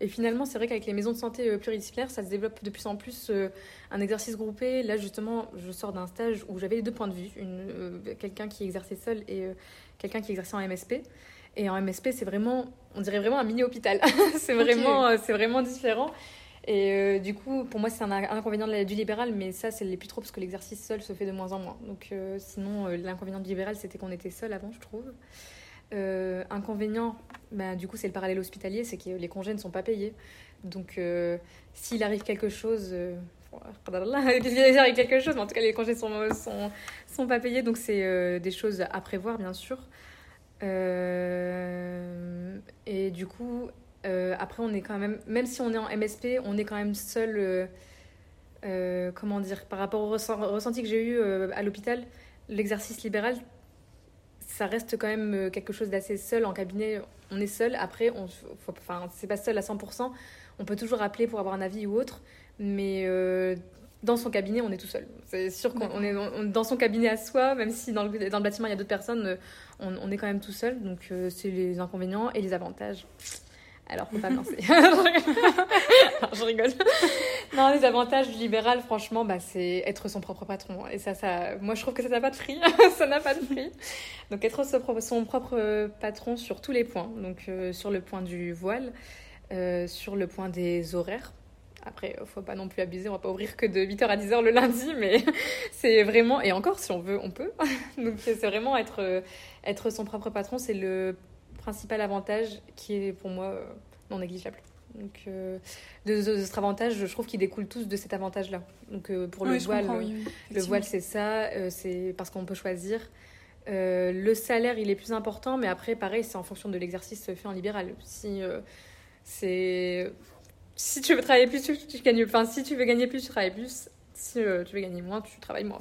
Et finalement, c'est vrai qu'avec les maisons de santé euh, pluridisciplinaires, ça se développe de plus en plus euh, un exercice groupé. Là, justement, je sors d'un stage où j'avais les deux points de vue, euh, quelqu'un qui exerçait seul et quelqu'un qui exerçait en MSP. Et en MSP, c'est vraiment, on dirait vraiment un mini-hôpital. c'est vraiment, c'est vraiment différent. Et du coup, pour moi, c'est un, inconvénient du libéral, mais ça, c'est les plus trop parce que l'exercice seul se fait de moins en moins. Donc, sinon, l'inconvénient du libéral, c'était qu'on était seul avant, je trouve. Euh, inconvénient, bah, du coup, c'est le parallèle hospitalier, c'est que les congés ne sont pas payés. Donc, euh, s'il arrive quelque chose, euh, il arrive quelque chose, mais en tout cas, les congés sont, sont, sont pas payés, donc c'est euh, des choses à prévoir, bien sûr. et du coup, après, on est quand même, même si on est en MSP, on est quand même seul. comment dire, par rapport au ressenti que j'ai eu à l'hôpital, l'exercice libéral, ça reste quand même euh, quelque chose d'assez seul en cabinet. On est seul. Après, on, enfin, c'est pas seul à 100%. On peut toujours appeler pour avoir un avis ou autre, mais euh, dans son cabinet, on est tout seul. C'est sûr qu'on est dans son cabinet à soi, même si dans le, bâtiment il y a d'autres personnes, euh, on, est quand même tout seul. Donc c'est les inconvénients et les avantages. Alors, faut pas penser. je rigole. Non, les avantages du libéral, franchement, bah, c'est être son propre patron. Et ça, ça, moi, je trouve que ça n'a pas de prix. ça n'a pas de prix. Donc, être son propre patron sur tous les points. Donc, euh, sur le point du voile, euh, sur le point des horaires. Après, faut pas non plus abuser, on va pas ouvrir que de 8h à 10h le lundi, mais c'est vraiment, et encore, si on veut, on peut. Donc, c'est vraiment être, être son propre patron, c'est le principal avantage qui est pour moi euh, non négligeable. Donc, euh, de, de, cet avantage, je trouve qu'ils découlent tous de cet avantage-là. Donc, euh, pour le voile, le voile, c'est ça, c'est parce qu'on peut choisir. le salaire, il est plus important, mais après, pareil, c'est en fonction de l'exercice fait en libéral. Si c'est si tu veux travailler plus, tu, gagnes. Enfin, si tu veux gagner plus, tu travailles plus. Si tu veux gagner moins, tu travailles moins.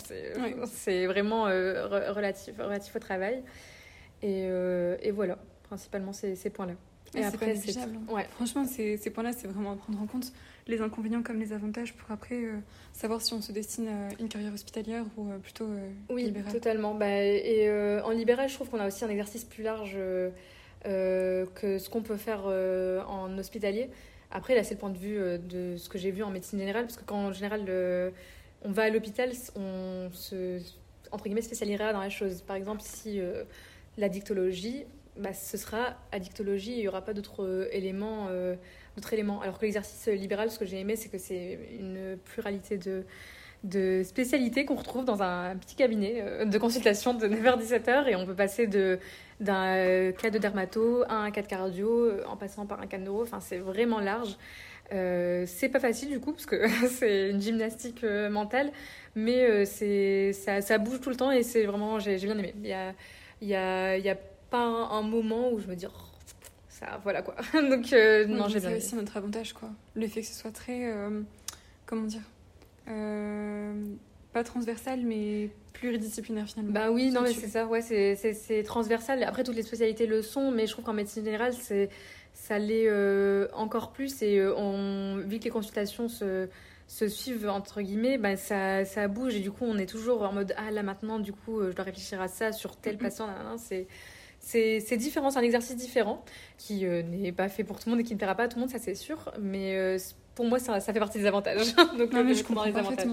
C'est vraiment relatif, relatif au travail. Et, et voilà principalement ces, ces points-là. Et, après, c'est hein. ouais. Franchement, ces, ces points-là, c'est vraiment à prendre en compte les inconvénients comme les avantages pour après euh, savoir si on se destine à une carrière hospitalière ou euh, plutôt euh, oui, libérale. totalement. Bah, et en libéral, je trouve qu'on a aussi un exercice plus large que ce qu'on peut faire en hospitalier. Après, là, c'est le point de vue de ce que j'ai vu en médecine générale, parce que quand en général on va à l'hôpital, on se entre guillemets spécialisera dans la chose. Par exemple, si la dictologie, bah, ce sera addictologie, il n'y aura pas d'autres euh, éléments, euh, éléments. Alors que l'exercice libéral, ce que j'ai aimé, c'est que c'est une pluralité de, de spécialités qu'on retrouve dans un petit cabinet euh, de consultation de 9h-17h et on peut passer d'un cas de dermato à un cas de cardio en passant par un cas de neuro. Enfin, c'est vraiment large. Euh, c'est pas facile du coup parce que c'est une gymnastique mentale, mais ça, bouge tout le temps et c'est vraiment j'ai bien aimé. Y a, il y a pas un, moment où je me dis, oh, ça, voilà quoi. Donc, euh, non, j'ai bien. C'est aussi notre avantage, quoi. Le fait que ce soit très. Euh, comment dire euh, Pas transversal, mais pluridisciplinaire finalement. Bah oui, non, mais c'est ça, ouais, c'est transversal. Après, toutes les spécialités le sont, mais je trouve qu'en médecine générale, c'est ça l'est encore plus. Et on, vu que les consultations se, se suivent, entre guillemets, bah, ça, ça bouge. Et du coup, on est toujours en mode Ah là maintenant, du coup, je dois réfléchir à ça sur tel patient. C'est c'est différent, c'est un exercice différent qui n'est pas fait pour tout le monde et qui ne plaira pas à tout le monde, ça c'est sûr. Mais pour moi, ça, ça, fait partie des avantages. Donc, non, mais je comprends les avantages.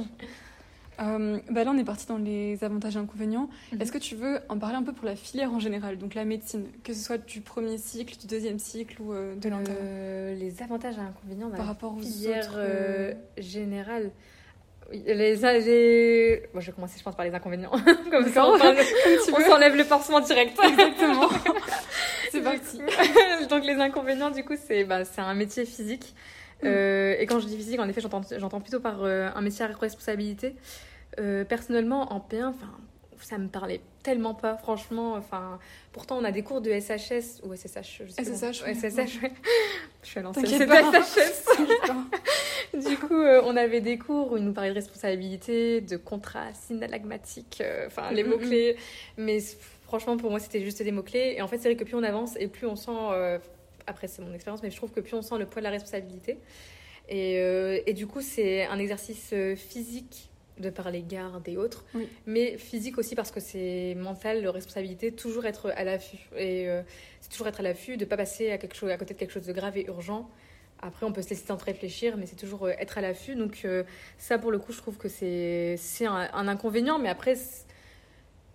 Euh, bah là, on est parti dans les avantages et inconvénients. Mhm. Est-ce que tu veux en parler un peu pour la filière en général, donc la médecine, que ce soit du premier cycle, du deuxième cycle ou euh, de l'intérieur euh, Les avantages et inconvénients par rapport aux filière autres, générale. Les, les... Bon, je vais commencer, je pense, par les inconvénients. Comme ça, on, on s'enlève le pansement direct. Exactement. c'est parti. donc, les inconvénients, du coup, c'est bah, un métier physique. Mm. et quand je dis physique, en effet, j'entends plutôt par un métier à responsabilité. Euh, personnellement, en P1, enfin, ça me parlait tellement pas, franchement. Enfin, pourtant, on a des cours de SHS ou SSH. Je sais SSH. SSH, ouais. Je suis à l'ancienne. SHS. du coup, euh, on avait des cours où ils nous parlaient de responsabilité, de contrat synalagmatique, euh, enfin, les mm, mm, mots-clés. Mm. Mais franchement, pour moi, c'était juste des mots-clés. Et en fait, c'est vrai que plus on avance et plus on sent. après, c'est mon expérience, mais je trouve que plus on sent le poids de la responsabilité. Et, et du coup, c'est un exercice physique de par les gardes et autres, mais physique aussi parce que c'est mental, responsabilité, toujours être à l'affût. Et euh, c'est toujours être à l'affût, de ne pas passer à, quelque chose, à côté de quelque chose de grave et urgent. Après, on peut se laisser temps de réfléchir, mais c'est toujours euh, être à l'affût. Donc euh, ça, pour le coup, je trouve que c'est un, un inconvénient, mais après...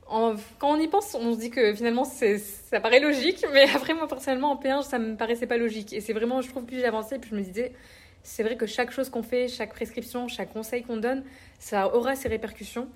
quand on y pense, on se dit que finalement ça paraît logique, mais après moi personnellement en P1 ça me paraissait pas logique. Et c'est vraiment, je trouve, plus j'avançais, plus je me disais, c'est vrai que chaque chose qu'on fait, chaque prescription, chaque conseil qu'on donne, ça aura ses répercussions.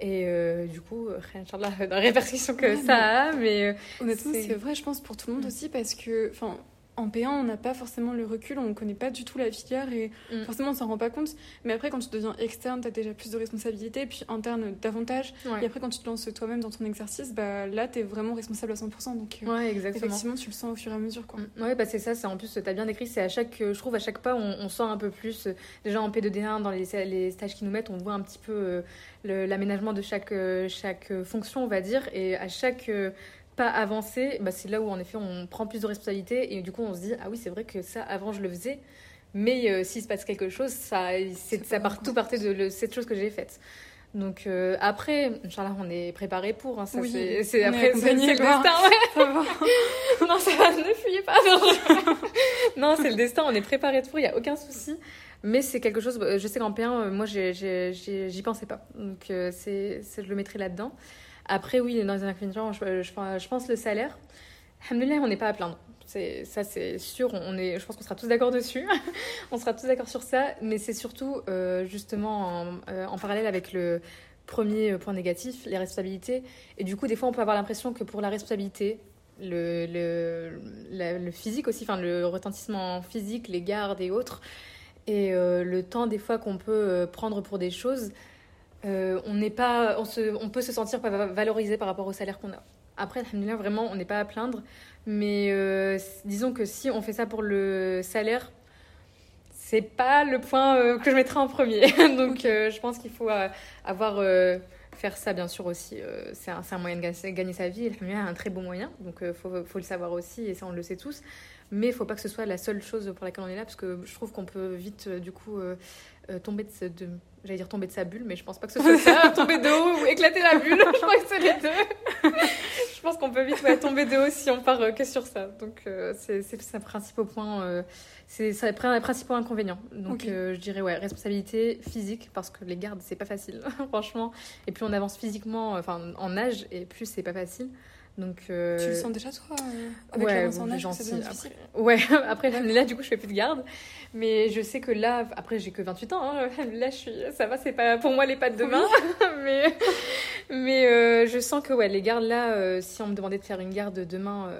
Et euh, du coup, rien de la répercussion que ça a, mais... Euh, honnêtement, c'est vrai, je pense, pour tout le monde mm. aussi, parce que, enfin, en P1, on n'a pas forcément le recul, on ne connaît pas du tout la filière et mm. forcément on s'en rend pas compte. Mais après, quand tu deviens externe, tu as déjà plus de responsabilités, puis interne davantage. Et après, quand tu te lances toi-même dans ton exercice, bah, là, tu es vraiment responsable à 100%. Donc, euh, ouais, exactement. effectivement, tu le sens au fur et à mesure. Quoi. Mm. Ouais, bah, c'est ça, c'est en plus, tu as bien décrit, c'est à chaque, je trouve, à chaque pas, on, on, sent un peu plus. Déjà en P2D1, dans les, les stages qui nous mettent, on voit un petit peu euh, l'aménagement de chaque, euh, chaque fonction, on va dire. Et à chaque pas avancer, bah, c'est là où en effet on prend plus de responsabilités et du coup on se dit ah oui c'est vrai que ça avant je le faisais, mais euh, s'il se passe quelque chose, ça, ça part tout partait de cette chose que j'ai faite. Donc euh, après, Inch'Allah, on est préparé pour. Hein, ça, c'est, après, c'est, le destin. Ouais. non, ça va, ne fuyez pas. Non, c'est le destin, on est préparé pour, il n'y a aucun souci. Mais c'est quelque chose, je sais qu'en P1, moi, j'y pensais pas. Donc c'est, je le mettrai là-dedans. Après, oui, dans les inconvénients, je, je, pense le salaire. Alhamdoulilah, on n'est pas à plaindre. Ça, c'est sûr. On est, je pense qu'on sera tous d'accord dessus. on sera tous d'accord sur ça. Mais c'est surtout, euh, justement, euh, en, parallèle avec le premier point négatif, les responsabilités. Et du coup, des fois, on peut avoir l'impression que pour la responsabilité, le, le, le, physique aussi, enfin, le retentissement physique, les gardes et autres, et euh, le temps, des fois, qu'on peut prendre pour des choses, euh, on n'est pas, on, se, on peut se sentir valorisé par rapport au salaire qu'on a. Après, vraiment, on n'est pas à plaindre. Mais euh, disons que si on fait ça pour le salaire, c'est pas le point euh, que je mettrai en premier. Donc, je pense qu'il faut avoir faire ça, bien sûr, aussi. c'est un, un, moyen de gagner, sa vie. Et un très bon moyen. Donc, il faut, faut, le savoir aussi. Et ça, on le sait tous. Mais il faut pas que ce soit la seule chose pour laquelle on est là. Parce que je trouve qu'on peut vite, du coup, tomber de, de J'allais dire tomber de sa bulle, mais je pense pas que ce soit ça. tomber de haut ou éclater la bulle, je crois que c'est les deux. je pense qu'on peut vite tomber de haut si on part euh, que sur ça. Donc, euh, c'est un principal point. Euh, c'est un principal inconvénient. Donc, je dirais, ouais, responsabilité physique, parce que les gardes, c'est pas facile, franchement. Et plus on avance physiquement, enfin, en âge, et plus c'est pas facile. Donc, euh... Tu le sens déjà toi euh, avec ouais, bon, en âge, gentil, après. Ouais, après là du coup je fais plus de garde, mais je sais que là après j'ai que 28 ans, hein, là je suis ça va, c'est pas pour moi les pattes de main, mais mais euh, je sens que ouais les gardes là si on me demandait de faire une garde demain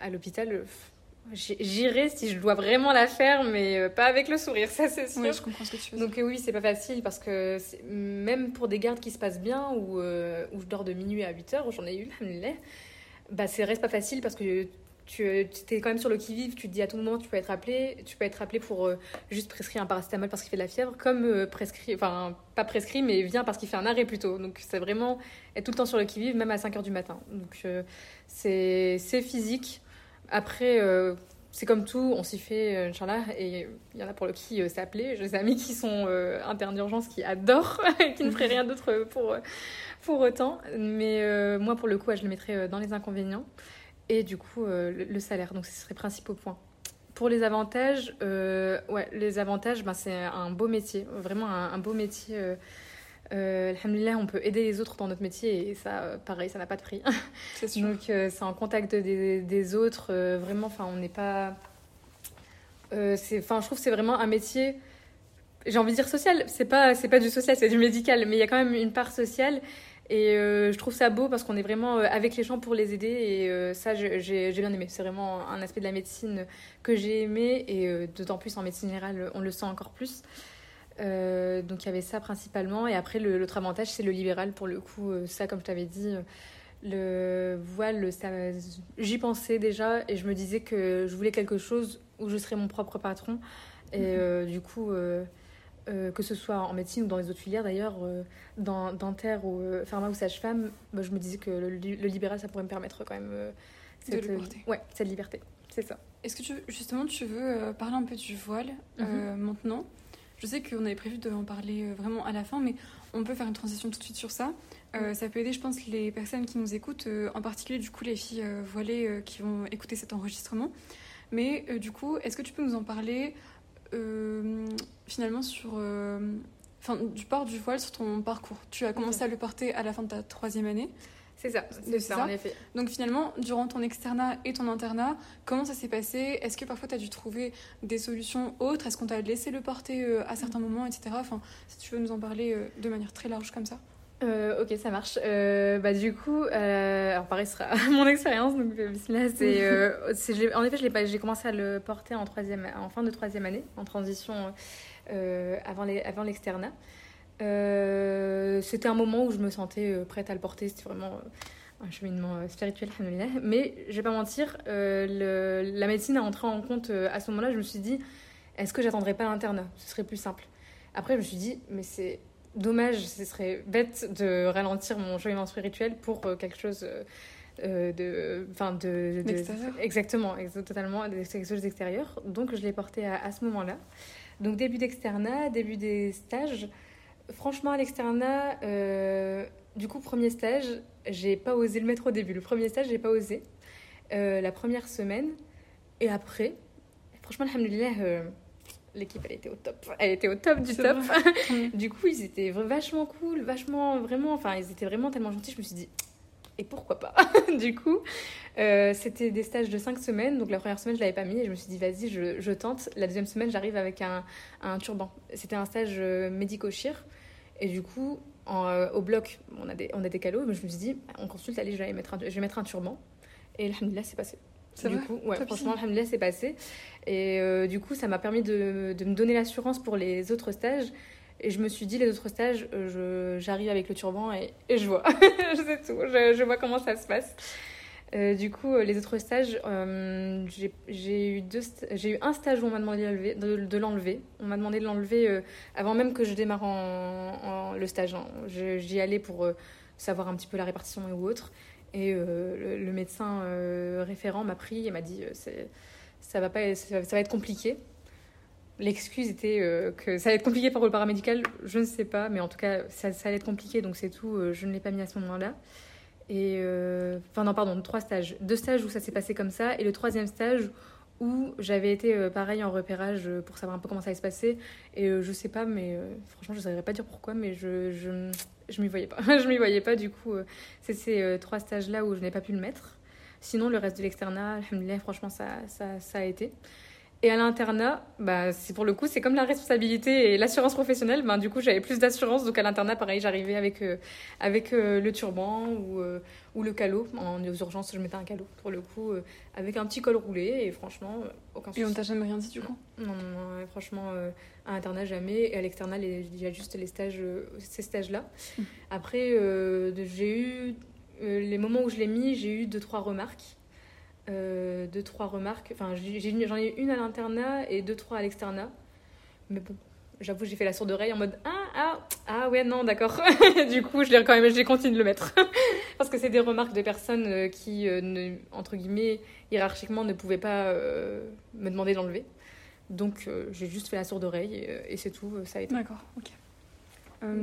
à l'hôpital J'irai si je dois vraiment la faire, mais pas avec le sourire, ça c'est sûr. Ouais, je comprends ce que tu veux Donc oui, c'est pas facile parce que même pour des gardes qui se passent bien, ou où je dors de minuit à 8 heures, j'en ai eu, bah, ça reste pas facile parce que tu es quand même sur le qui-vive, tu te dis à tout moment tu peux être appelé, tu peux être appelé pour euh, juste prescrire un paracétamol parce qu'il fait de la fièvre, comme euh, prescrit, enfin pas prescrit, mais vient parce qu'il fait un arrêt plutôt. Donc c'est vraiment être tout le temps sur le qui-vive, même à 5 heures du matin. Donc euh, c'est physique. Après, c'est comme tout, on s'y fait, Inch'Allah, et il y en a pour le qui s'appeler. J'ai des amis qui sont internes d'urgence qui adorent qui ne feraient rien d'autre pour pour autant. Mais euh, moi, pour le coup, je le mettrais euh, dans les inconvénients. et du coup le, salaire. Donc ce serait principaux points. Pour les avantages, ouais, les avantages, ben, c'est un beau métier, vraiment un, beau métier. Euh, Alhamdulillah, on peut aider les autres dans notre métier et ça, pareil, ça n'a pas de prix. Donc, c'est en contact des, des autres, vraiment, enfin, on n'est pas. Enfin, je trouve que c'est vraiment un métier j'ai envie de dire social, c'est pas, c'est pas du social, c'est du médical, mais il y a quand même une part sociale. Et euh, je trouve ça beau parce qu'on est vraiment euh, avec les gens pour les aider. Et euh, ça, j'ai bien aimé. C'est vraiment un aspect de la médecine que j'ai aimé. Et d'autant plus en médecine générale, on le sent encore plus. Donc il y avait ça principalement. Et après, l'autre avantage, c'est le libéral pour le coup. ça, comme je t'avais dit, le voile, j'y pensais déjà. Et je me disais que je voulais quelque chose où je serais mon propre patron. Et mhm. du coup. Euh, que ce soit en médecine ou dans les autres filières d'ailleurs, euh, dans dentaire ou euh, pharma ou sage-femme, bah, je me disais que le, libéral, ça pourrait me permettre quand même cette, liberté. ouais, cette liberté. C'est ça. Est-ce que tu, justement tu veux parler un peu du voile mhm. maintenant? Je sais qu'on avait prévu d'en parler vraiment à la fin, mais on peut faire une transition tout de suite sur ça. ça peut aider, je pense, les personnes qui nous écoutent, en particulier du coup les filles voilées qui vont écouter cet enregistrement. Mais du coup, est-ce que tu peux nous en parler euh, finalement sur, euh, du port du voile sur ton parcours? Tu as commencé à le porter à la fin de ta troisième année. C'est ça, c'est ça, en effet. Donc finalement, durant ton externat et ton internat, comment ça s'est passé? Est-ce que parfois tu as dû trouver des solutions autres? Est-ce qu'on t'a laissé le porter euh, à certains moments, etc. Enfin, si tu veux nous en parler de manière très large comme ça. Euh, ok, ça marche. Euh, bah, du coup, euh, alors pareil, ce sera mon expérience. Donc, là, c'est, en effet, j'ai commencé à le porter en, troisième, en fin de troisième année, en transition avant, avant l'externat. c'était un moment où je me sentais prête à le porter. C'était vraiment un cheminement spirituel, mais je vais pas mentir, le, la médecine a entré en compte à ce moment-là. Je me suis dit, est-ce que j'attendrais pas l'internat? Ce serait plus simple. Après, je me suis dit, mais c'est dommage, ce serait bête de ralentir mon cheminement spirituel pour euh, quelque chose euh, euh, de. Enfin, de. exactement, totalement, quelque chose d'extérieur. Donc, je l'ai porté à, ce moment-là. Donc, début d'externat, début des stages. Franchement, à l'externat, du coup, premier stage, j'ai pas osé le mettre au début. Le premier stage, j'ai pas osé. la première semaine. Et après, franchement, alhamdoulilah l'équipe elle était au top. Elle était au top du top. du coup ils étaient vachement cool vachement vraiment enfin ils étaient vraiment tellement gentils je me suis dit et pourquoi pas? Du coup euh, c'était des stages de 5 semaines. Donc la première semaine je l'avais pas mis et je me suis dit vas-y je, je, tente. La deuxième semaine j'arrive avec un, un, turban. C'était un stage euh, médico-chir et du coup en, euh, au bloc on a des, on a des calots mais je me suis dit on consulte allez je vais mettre un, je vais mettre un turban et là c'est passé du coup, ouais, franchement, Alhamdulillah, c'est passé. Et euh, du coup, ça m'a permis de, de, me donner l'assurance pour les autres stages. Et je me suis dit, les autres stages, euh, j'arrive avec le turban et, et je vois. je sais tout, je, je, vois comment ça se passe. Euh, du coup, les autres stages, j'ai eu, un stage où on m'a demandé de, l'enlever. On m'a demandé de l'enlever avant même que je démarre le stage. Hein. J'y allais pour savoir un petit peu la répartition et ou autre. Et euh, le, médecin euh, référent m'a pris et m'a dit euh, ça va, pas, ça, va être compliqué. L'excuse était que ça allait être compliqué pour le paramédical, je ne sais pas, mais en tout cas, ça allait être compliqué, donc c'est tout. je ne l'ai pas mis à ce moment-là. Et enfin, non, pardon, trois stages. Deux stages où ça s'est passé comme ça, et le troisième stage où j'avais été pareil en repérage pour savoir un peu comment ça allait se passer. Et je sais pas, mais franchement, je saurais pas dire pourquoi, mais je, je, je m'y voyais pas. je m'y voyais pas, du coup, euh, c'est ces euh, trois stages-là où je n'ai pas pu le mettre. Sinon, le reste de l'externat, franchement, ça, ça, ça, a été. Et à l'internat, bah, c'est pour le coup, c'est comme la responsabilité et l'assurance professionnelle. Ben, du coup, j'avais plus d'assurance. Donc à l'internat, pareil, j'arrivais avec, euh, avec le turban ou, ou le calot. En urgence, je mettais un calot pour le coup, avec un petit col roulé. Et franchement, aucun souci. Et on t'a jamais rien dit du coup? Non, non, non franchement, à l'internat, jamais. Et à l'externat, il y a juste les stages, euh, ces stages-là. Mmh. Après, euh, j'ai eu. Euh, les moments où je l'ai mis, j'ai eu deux, trois remarques. Deux, trois remarques. Enfin, j'en ai, une à l'internat et deux, trois à l'externat. Mais bon, j'avoue, j'ai fait la sourde oreille en mode Ah, ah, ah, ouais, non, d'accord. du coup, je l'ai quand même, j'ai continué de le mettre. Parce que c'est des remarques de personnes qui, entre guillemets, hiérarchiquement, ne pouvaient pas me demander d'enlever. Donc euh, j'ai juste fait la sourde oreille et, euh, c'est tout, euh, ça a été. D'accord, ok.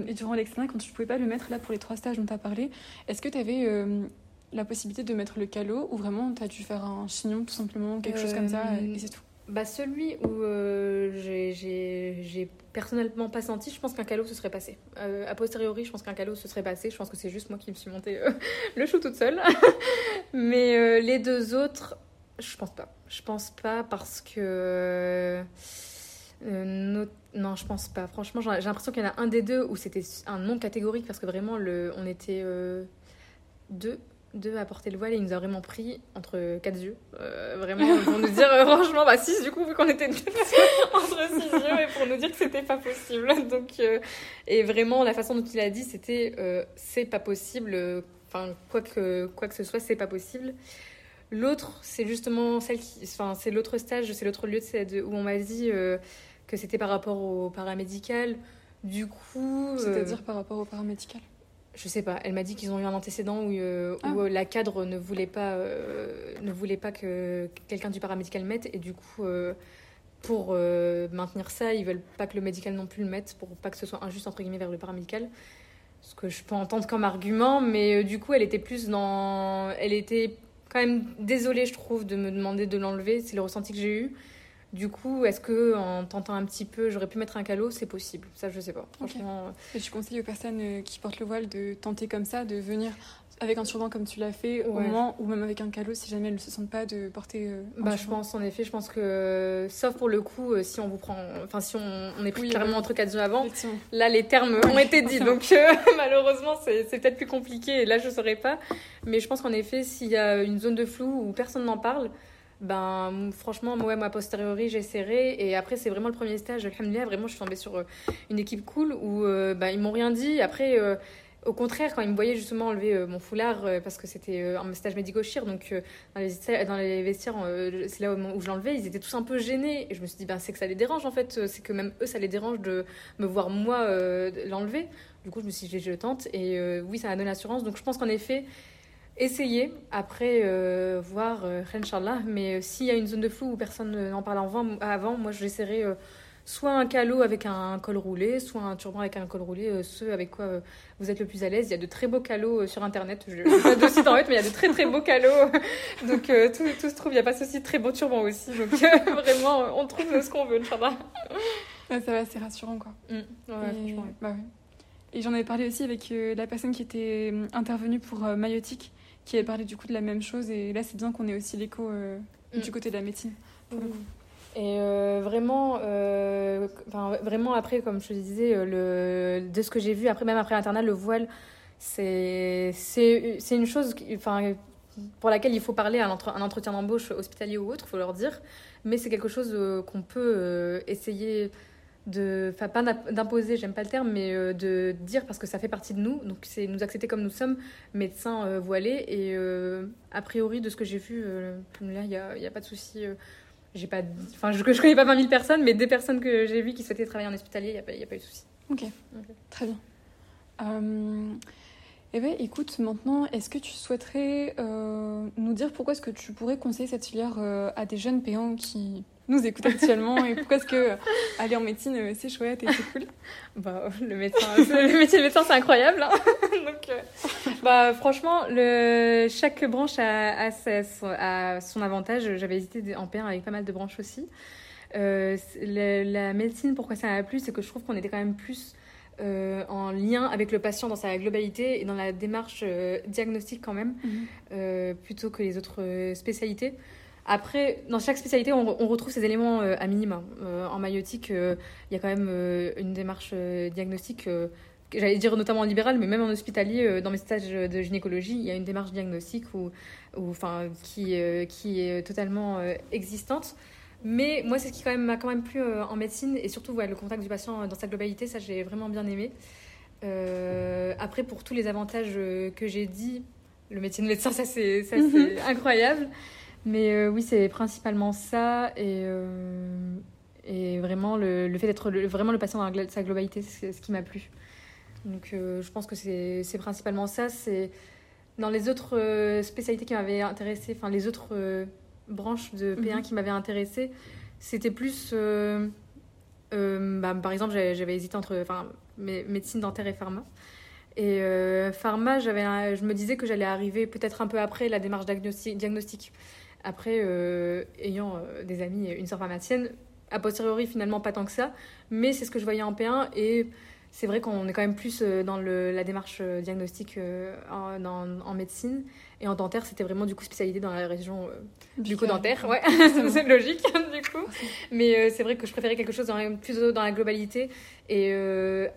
et durant l'externat, quand tu pouvais pas le mettre là pour les trois stages dont tu as parlé, est-ce que tu avais la possibilité de mettre le calot ou vraiment tu as dû faire un chignon tout simplement, quelque chose comme ça et c'est tout bah celui où j'ai personnellement pas senti, je pense qu'un calot se serait passé. a posteriori, je pense qu'un calot se serait passé. Je pense que c'est juste moi qui me suis monté le chou toute seule. Mais les deux autres, je pense pas. Je pense pas parce que. Euh, non, je pense pas. Franchement, j'ai l'impression qu'il y en a un des deux où c'était un non catégorique parce que vraiment, le... on était euh, deux, deux à porter le voile et il nous a vraiment pris entre quatre yeux. Euh, vraiment, pour nous dire, franchement, bah six du coup, vu qu'on était entre six yeux et pour nous dire que c'était pas possible. Donc, et vraiment, la façon dont il a dit, c'était c'est pas possible. Enfin, quoi que, quoi que ce soit, c'est pas possible. L'autre, c'est justement celle qui. Enfin, c'est l'autre stage, c'est l'autre lieu de, où on m'a dit euh, que c'était par rapport au paramédical. Du coup. Euh, C'est-à-dire par rapport au paramédical? Je sais pas. Elle m'a dit qu'ils ont eu un antécédent où, euh, ah. la cadre ne voulait pas, ne voulait pas que quelqu'un du paramédical mette. Et du coup, pour maintenir ça, ils veulent pas que le médical non plus le mette, pour pas que ce soit injuste entre guillemets vers le paramédical ce que je peux entendre comme argument, mais du coup, elle était plus dans. Elle était quand même désolée, je trouve, de me demander de l'enlever. C'est le ressenti que j'ai eu. Du coup, est-ce que en tentant un petit peu, j'aurais pu mettre un calot? C'est possible. Ça, je sais pas. Franchement. Et je conseille aux personnes euh, qui portent le voile de tenter comme ça, de venir avec un turban comme tu l'as fait au moins, ou même avec un calot si jamais elles ne se sentent pas de porter. Euh, bah, je pense en effet, je pense que sauf pour le coup, euh, si on vous prend, enfin si on, est pris carrément entre quatre yeux avant, là les termes ont été dits, donc malheureusement c'est peut-être plus compliqué. Et là je saurais pas, mais je pense qu'en effet s'il y a une zone de flou où personne n'en parle ben franchement moi moi posteriori j'essaierai et après c'est vraiment le premier stage alhamdoulilah vraiment je suis tombée sur euh, une équipe cool où euh, ben, ils m'ont rien dit après euh, au contraire, quand ils me voyaient justement enlever mon foulard, parce que c'était un stage médico-chir, donc dans, les, vestiaires, c'est là où, je l'enlevais, ils étaient tous un peu gênés. Et je me suis dit, ben, c'est que ça les dérange en fait, c'est que même eux, ça les dérange de me voir moi l'enlever. Du coup, je me suis dit, je tente. Et oui, ça m'a donné l'assurance. Donc je pense qu'en effet, essayer, après euh, voir, euh, Inch'Allah, mais euh, s'il y a une zone de flou où personne n'en parle avant, avant moi j'essaierai soit un calot avec un col roulé, soit un turban avec un col roulé, ceux avec quoi vous êtes le plus à l'aise. Il y a de très beaux calots sur internet, je n'ai pas de site en fait, mais il y a de très très beaux calots, donc tout, tout, se trouve, il y a pas ceci, très beaux turbans aussi, donc vraiment on trouve ce qu'on veut, Inch'Allah. ça va, c'est rassurant quoi. Mm. et, bah et j'en avais parlé aussi avec la personne qui était intervenue pour Mayotique qui avait parlé du coup de la même chose. Et là, c'est bien qu'on ait aussi l'écho euh, mm. du côté de la médecine. Mm. Et euh, vraiment, euh, vraiment après, comme je te disais, le, de ce que j'ai vu, après, même après l'internat, le voile, c'est une chose enfin, pour laquelle il faut parler à un entretien d'embauche hospitalier ou autre, il faut leur dire. Mais c'est quelque chose qu'on peut essayer de enfin pas d'imposer j'aime pas le terme mais euh, de dire parce que ça fait partie de nous donc c'est nous accepter comme nous sommes médecins euh, voilés et euh, a priori de ce que j'ai vu là il y a, y a, pas de souci j'ai pas enfin je, je connais pas 20 000 personnes mais des personnes que j'ai vues qui souhaitaient travailler en hospitalier il y a pas, y a pas eu de souci. Ok, très bien. Eh bien, écoute, maintenant, est-ce que tu souhaiterais nous dire pourquoi est-ce que tu pourrais conseiller cette filière à des jeunes payants qui nous écoutent actuellement et pourquoi est-ce que euh, aller en médecine euh, c'est chouette et c'est cool bah, le médecin le métier de médecin c'est incroyable hein. donc euh, bah franchement le chaque branche a, a, son avantage j'avais hésité en pair avec pas mal de branches aussi la médecine pourquoi ça m'a plu c'est que je trouve qu'on était quand même plus en lien avec le patient dans sa globalité et dans la démarche diagnostique quand même, mhm. plutôt que les autres spécialités. Après, dans chaque spécialité, on, retrouve ces éléments euh, à minima. Euh, en maïotique, euh, il y a quand même une démarche diagnostique, j'allais dire notamment en libéral, mais même en hospitalier, dans mes stages de gynécologie, il y a une démarche diagnostique où, enfin, qui, qui est totalement existante. Mais moi, c'est ce qui quand même, m'a quand même plu en médecine, et surtout le contact du patient dans sa globalité, ça j'ai vraiment bien aimé. après, pour tous les avantages que j'ai dit, le métier de médecin, ça c'est mhm. incroyable. Mais euh, oui, c'est principalement ça et, euh, et vraiment le, le fait d'être vraiment le patient dans sa globalité, c'est ce qui m'a plu. Donc euh, je pense que c'est principalement ça. C'est dans les autres spécialités qui m'avaient intéressé, enfin les autres branches de P1 mhm. qui m'avaient intéressé, c'était plus bah, par exemple, j'avais hésité entre enfin, médecine dentaire et pharma. Et pharma, je me disais que j'allais arriver peut-être un peu après la démarche diagnosti- diagnostique. Après, euh, ayant euh, des amis et une sœur pharmacienne, a posteriori, finalement, pas tant que ça. Mais c'est ce que je voyais en P1. Et c'est vrai qu'on est quand même plus euh, dans le- la démarche diagnostique en, médecine. Et en dentaire, c'était vraiment du coup spécialité dans la région du coup dentaire. Ouais, c'est logique, du coup. Mais c'est vrai que je préférais quelque chose dans la- plus dans la globalité et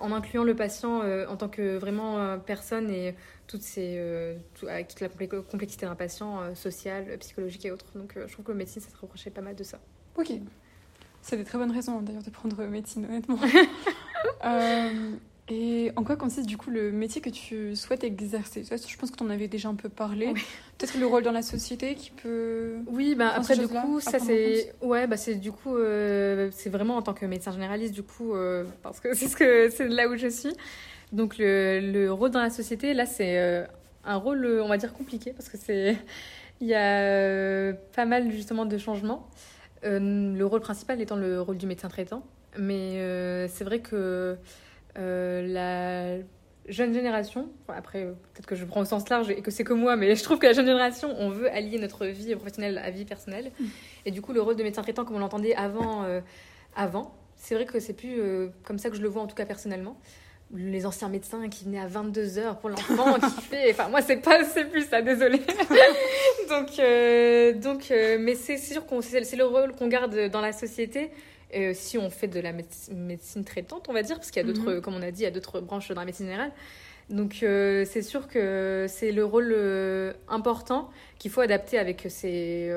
en incluant le patient en tant que vraiment personne et toutes ces, euh, tout- avec toute la complexité d'un patient, euh, social, psychologique et autres. Donc euh, je trouve que le médecine, ça se rapprochait pas mal de ça. Ok. C'est des très bonnes raisons hein, d'ailleurs de prendre médecine, honnêtement. Euh, et en quoi consiste du coup le métier que tu souhaites exercer? Je pense que tu en avais déjà un peu parlé. Oui. Peut-être le rôle dans la société qui peut. Oui, bah après du coup, ça c'est ouais, bah c'est du coup euh, c'est vraiment en tant que médecin généraliste du coup euh, parce que c'est ce que c'est là où je suis. Donc le, le rôle dans la société là c'est euh, un rôle on va dire compliqué parce que c'est il y a euh, pas mal justement de changements. Euh, le rôle principal étant le rôle du médecin traitant, mais euh, c'est vrai que euh, la jeune génération, après peut-être que je prends au sens large et que c'est que moi, mais je trouve que la jeune génération, on veut allier notre vie professionnelle à vie personnelle. Et du coup, le rôle de médecin traitant, comme on l'entendait avant, avant c'est vrai que c'est plus comme ça que je le vois, en tout cas personnellement. Les anciens médecins qui venaient à 22 heures pour l'enfant, qui fait. Enfin, moi, c'est pas, c'est plus ça, désolé. donc, euh, donc, euh, mais c'est sûr qu'on, c'est le rôle qu'on garde dans la société. euh, si on fait de la méde- médecine traitante, on va dire, parce qu'il y a d'autres, Mhm. comme on a dit, il y a d'autres branches dans la médecine générale. Donc euh, c'est sûr que c'est le rôle euh, important qu'il faut adapter avec ses,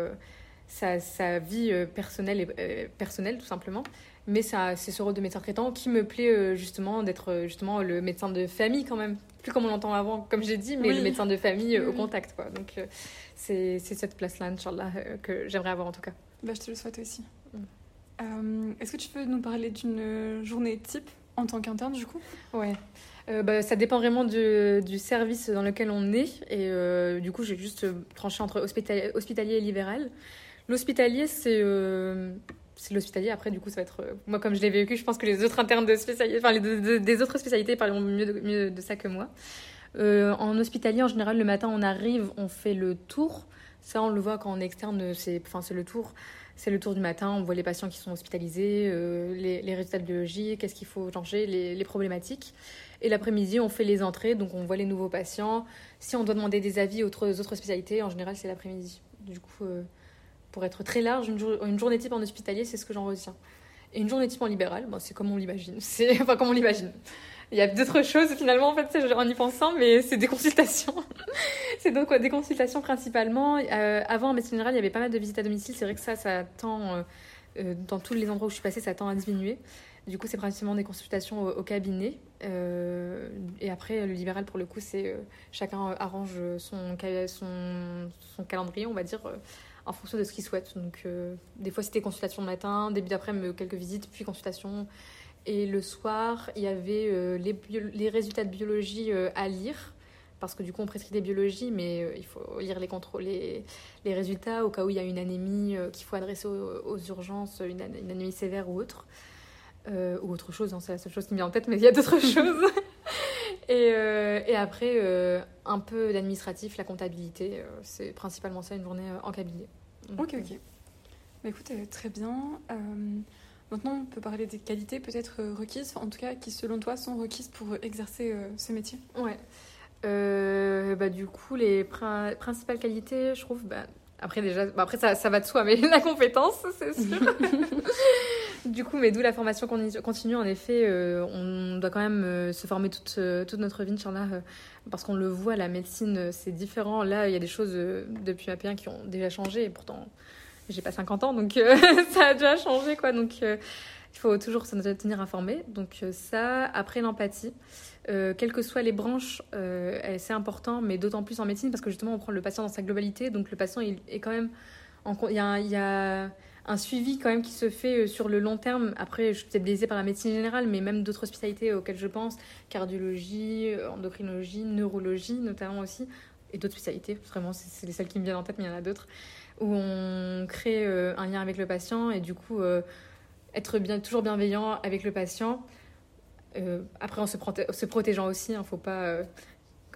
sa, sa vie personnelle, et, personnelle tout simplement. Mais c'est ce rôle de médecin traitant qui me plaît euh, justement d'être euh, justement le médecin de famille quand même. Plus comme on l'entend avant, comme j'ai dit, mais Oui. le médecin de famille euh, Oui, au contact. Quoi. Donc c'est cette place-là, Inch'Allah, euh, que j'aimerais avoir en tout cas. Bah, je te le souhaite aussi. Mm. Euh, Est-ce que tu peux nous parler d'une journée type en tant qu'interne du coup? Ouais. Euh, bah, ça dépend vraiment du, du service dans lequel on est. Et euh, du coup, j'ai juste tranché entre hospitalier, hospitalier et libéral. L'hospitalier, c'est euh, c'est l'hospitalier. Après, du coup, ça va être. euh, moi, comme je l'ai vécu, je pense que les autres internes de spécialité, enfin, les de- de- des autres spécialités parleront mieux de, mieux de ça que moi. Euh, en hospitalier, en général, le matin, on arrive, on fait le tour. Ça, on le voit quand on est externe, c'est enfin, c'est le tour. C'est le tour du matin, on voit les patients qui sont hospitalisés, euh, les, les résultats de biologie, qu'est-ce qu'il faut changer, les, les problématiques. Et l'après-midi, on fait les entrées, donc on voit les nouveaux patients. Si on doit demander des avis aux autres, spécialités, en général, c'est l'après-midi. Du coup, pour être très large, une, jour- une journée type en hospitalier, c'est ce que j'en retiens. Et une journée type en libéral, bon, c'est comme on l'imagine. C'est enfin comme on l'imagine. Il y a d'autres choses finalement en fait en y pensant, mais c'est des consultations. c'est donc ouais, des consultations principalement. Euh, avant en médecine générale, il y avait pas mal de visites à domicile. C'est vrai que ça, ça tend euh, euh, dans tous les endroits où je suis passée, ça tend à diminuer. Du coup, c'est principalement des consultations au, cabinet. Et après, le libéral, pour le coup, c'est chacun arrange son, son, son calendrier, on va dire, en fonction de ce qu'il souhaite. Donc, euh, des fois, c'était consultation le matin, début d'après-midi, quelques visites, puis consultation. Et le soir, il y avait euh, les, résultats de biologie euh, à lire. Parce que du coup, on prescrit des biologies, mais il faut lire les, les, les résultats au cas où il y a une anémie qu'il faut adresser aux, urgences, une, an- une anémie sévère ou autre. Ou autre chose, hein, c'est la seule chose qui me vient en tête, mais il y a d'autres choses. et, après, un peu d'administratif, la comptabilité, c'est principalement ça, une journée en cabinet. Donc, Ok, euh, ok. Bah, écoute, euh, très bien. Euh, maintenant, on peut parler des qualités peut-être requises, en tout cas qui selon toi sont requises pour exercer ce métier? Ouais. Bah, du coup, les prin- principales qualités, je trouve, bah, après déjà, bah, après ça, ça va de soi, mais la compétence, c'est sûr. du coup, mais d'où la formation con- continue, en effet, euh, on doit quand même euh, se former toute, euh, toute notre vie, Inch'Allah, euh, parce qu'on le voit, la médecine, euh, c'est différent. Là, il y a des choses euh, depuis ma P1 qui ont déjà changé, et pourtant, j'ai pas 50 ans, donc euh, ça a déjà changé, quoi. Donc, euh, il faut toujours se tenir informé. Donc, euh, ça, après l'empathie. Euh, quelles que soient les branches, euh, eh, c'est important, mais d'autant plus en médecine parce que justement on prend le patient dans sa globalité, donc le patient il est quand même, il y a, un- suivi quand même qui se fait sur le long terme. Après, je suis peut-être biaisée par la médecine générale, mais même d'autres spécialités auxquelles je pense, cardiologie, endocrinologie, neurologie notamment aussi, et d'autres spécialités. Vraiment, c'est les seules qui me viennent en tête, mais il y en a d'autres où on crée un lien avec le patient et du coup être bien, toujours bienveillant avec le patient après, en se, se protégeant aussi, il hein, ne faut pas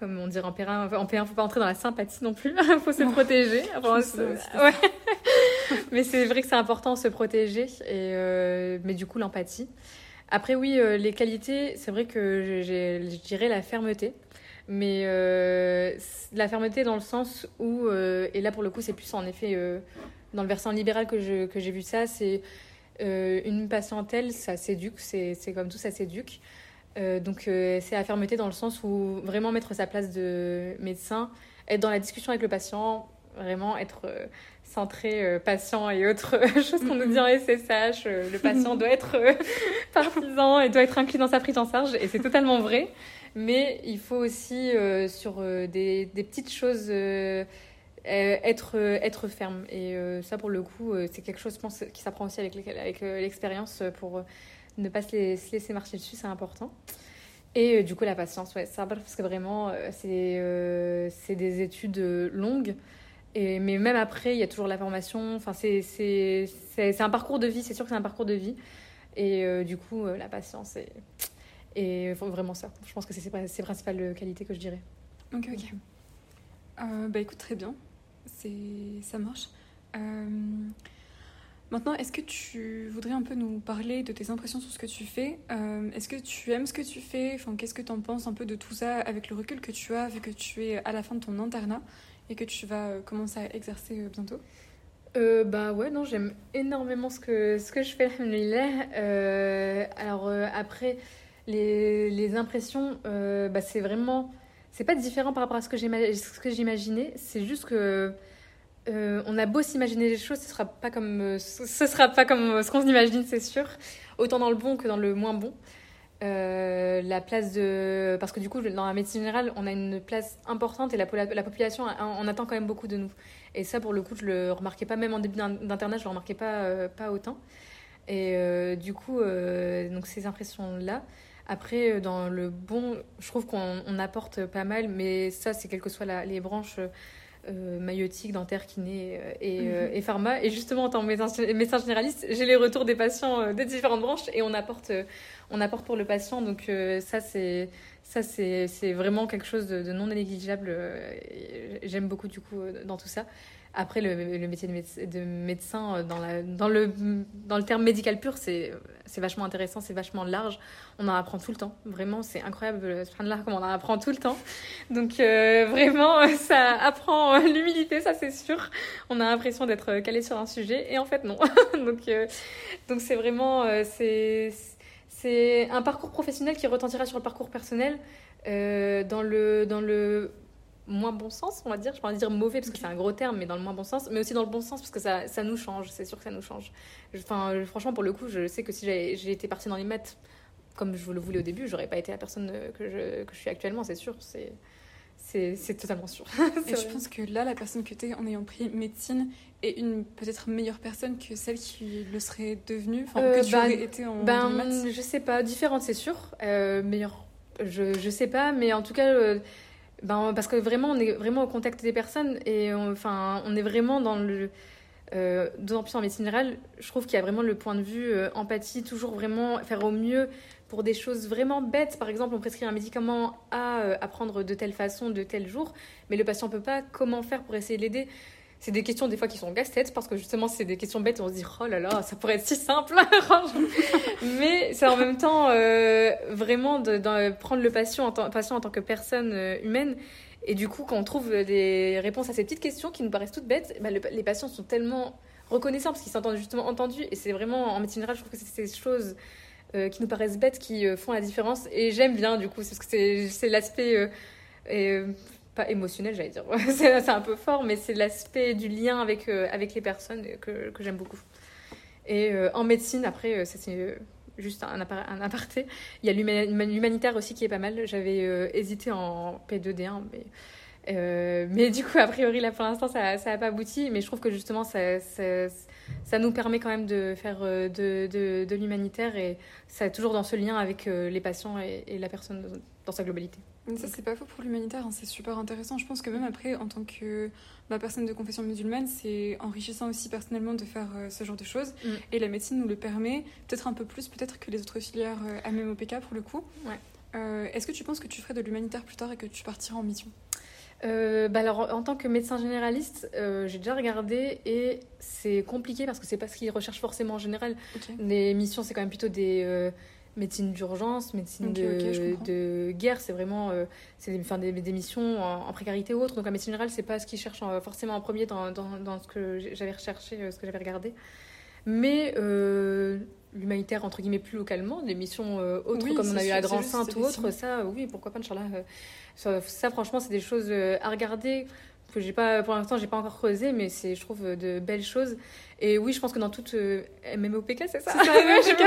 comme on dirait en Périn, en Périn, faut pas entrer dans la sympathie non plus, il faut se protéger. ouais. mais c'est vrai que c'est important de se protéger, et, euh, mais du coup l'empathie. Après oui, euh, les qualités, c'est vrai que je dirais la fermeté, mais euh, la fermeté dans le sens où, et là pour le coup c'est plus en effet dans le versant libéral que j'ai que vu ça, c'est une patientèle, ça s'éduque, c'est comme tout, ça s'éduque. Euh, donc euh, c'est la fermeté dans le sens où vraiment mettre sa place de médecin, être dans la discussion avec le patient, vraiment être euh, centré patient et autres choses qu'on nous dit en SSH. le patient doit être partisan et doit être inclus dans sa prise en charge et c'est totalement vrai. Mais il faut aussi sur des, des, petites choses être, être ferme. Et ça pour le coup c'est quelque chose qui s'apprend aussi avec l'expérience pour ne pas se, laisser marcher dessus, c'est important. Et euh, du coup, la patience, ouais, ça, parce que vraiment, euh, c'est euh, c'est des études longues. Et, mais même après, il y a toujours la formation. Enfin, c'est un parcours de vie, c'est sûr que c'est un parcours de vie. Et du coup, la patience, et, vraiment ça. Je pense que c'est ces principales qualités que je dirais. Ok, ok. bah écoute, très bien. Ça marche. Maintenant, est-ce que tu voudrais un peu nous parler de tes impressions sur ce que tu fais? Euh, Est-ce que tu aimes ce que tu fais? Enfin, Qu'est-ce que tu en penses un peu de tout ça avec le recul que tu as vu que tu es à la fin de ton internat et que tu vas euh, commencer à exercer euh, bientôt? Euh, bah ouais, non, j'aime énormément ce que, ce que je fais, euh, alors après, les, les impressions, bah, c'est vraiment... C'est pas différent par rapport à ce que j'imaginais, c'est juste que euh, on a beau s'imaginer les choses, ce sera pas comme euh, ce sera pas comme euh, ce qu'on s'imagine, c'est sûr. Autant dans le bon que dans le moins bon. la place de parce que du coup dans la médecine générale on a une place importante et la, la, population on attend quand même beaucoup de nous et ça pour le coup je le remarquais pas même en début d'internat je le remarquais pas pas autant et du coup donc ces impressions là après dans le bon je trouve qu'on apporte pas mal mais ça c'est quelles que soient les branches euh, maïotique, dentaire, kiné euh, et, euh, mhm. et, pharma. Et justement, en tant que médecin, généraliste, j'ai les retours des patients des différentes branches et on apporte, on apporte pour le patient. Donc ça, c'est ça c'est vraiment quelque chose de, de non négligeable. J'aime beaucoup du coup dans tout ça. Après, le, métier de, médecin, euh, dans, la, dans, le, dans le terme médical pur, c'est vachement intéressant, c'est vachement large. On en apprend tout le temps. Vraiment, c'est incroyable, là comme on en apprend tout le temps. Donc, euh, vraiment, ça apprend l'humilité, ça c'est sûr. On a l'impression d'être calé sur un sujet, et en fait, non. donc, euh, donc c'est vraiment... c'est un parcours professionnel qui retentira sur le parcours personnel. dans, le, dans le moins bon sens, on va dire. Je peux dire mauvais parce que c'est un gros terme, mais dans le moins bon sens, mais aussi dans le bon sens parce que ça, ça nous change, c'est sûr que ça nous change. Enfin, franchement, pour le coup, je sais que si j'ai été partie dans les maths comme je le voulais au début, j'aurais pas été la personne que je, que je suis actuellement, c'est sûr. C'est. C'est totalement sûr. et je pense que là, la personne que tu es en ayant pris médecine est une peut-être meilleure personne que celle qui le serait devenue, enfin, que tu ben, aurais été en ben, maths. Je sais pas, différente, c'est sûr. Euh, meilleure, je, je sais pas, mais en tout cas, euh, ben, Parce que vraiment, on est vraiment au contact des personnes et enfin, on est vraiment dans le. Euh, D'autant plus en médecine générale, je trouve qu'il y a vraiment le point de vue euh, empathie, toujours vraiment faire au mieux pour des choses vraiment bêtes. Par exemple, on prescrit un médicament à, euh, à prendre de telle façon, de tel jour, mais le patient ne peut pas. Comment faire pour essayer de l'aider c'est des questions des fois qui sont casse-tête parce que justement c'est des questions bêtes et on se dit oh là là ça pourrait être si simple mais c'est en même temps euh, vraiment de, prendre le patient en, tant, patient en tant que personne euh, humaine. Et du coup quand on trouve des réponses à ces petites questions qui nous paraissent toutes bêtes bah, les patients sont tellement reconnaissants parce qu'ils s'entendent justement entendus. Et c'est vraiment en médecine générale je trouve que c'est ces choses euh, qui nous paraissent bêtes qui font la différence. Et j'aime bien du coup parce que c'est l'aspect pas émotionnel, j'allais dire. c'est un peu fort, mais c'est l'aspect du lien avec, euh, avec les personnes que, que j'aime beaucoup. Et euh, en médecine, après, euh, c'est juste un, un, aparté. Il y a l'humanitaire aussi qui est pas mal. J'avais hésité en P2D1, mais, mais du coup, a priori, là pour l'instant, ça n'a pas abouti. Mais je trouve que justement, ça, ça, nous permet quand même de faire de, de, l'humanitaire et ça est toujours dans ce lien avec les patients et la personne dans sa globalité. Ça, c'est pas faux pour l'humanitaire, hein, c'est super intéressant. Je pense que même après, en tant que bah, personne de confession musulmane, c'est enrichissant aussi personnellement de faire euh, ce genre de choses. Mm. Et la médecine nous le permet, peut-être un peu plus, peut-être que les autres filières euh, MMOPK pour le coup. Ouais. Euh, Est-ce que tu penses que tu ferais de l'humanitaire plus tard et que tu partiras en mission? Euh, bah alors, en tant que médecin généraliste, j'ai déjà regardé et c'est compliqué parce que c'est pas ce qu'ils recherchent forcément en général. Les missions, c'est quand même plutôt des médecines d'urgence, médecine de, guerre. C'est vraiment euh, c'est des, des, des missions en, en précarité ou autre. Donc la médecine générale, c'est pas ce qu'ils cherchent euh, forcément en premier dans, dans, dans ce que j'avais recherché, euh, ce que j'avais regardé. Mais euh, l'humanitaire, entre guillemets, plus localement, des missions euh, autres Oui, comme on a eu c'est Grand Sainte ou autre, ça, oui, pourquoi pas, Inch'Allah. ça, ça, franchement, c'est des choses à regarder que j'ai pas pour l'instant j'ai pas encore creusé mais c'est je trouve de belles choses. Et oui je pense que dans toute euh, MMOPK c'est ça, ça, MMOPK.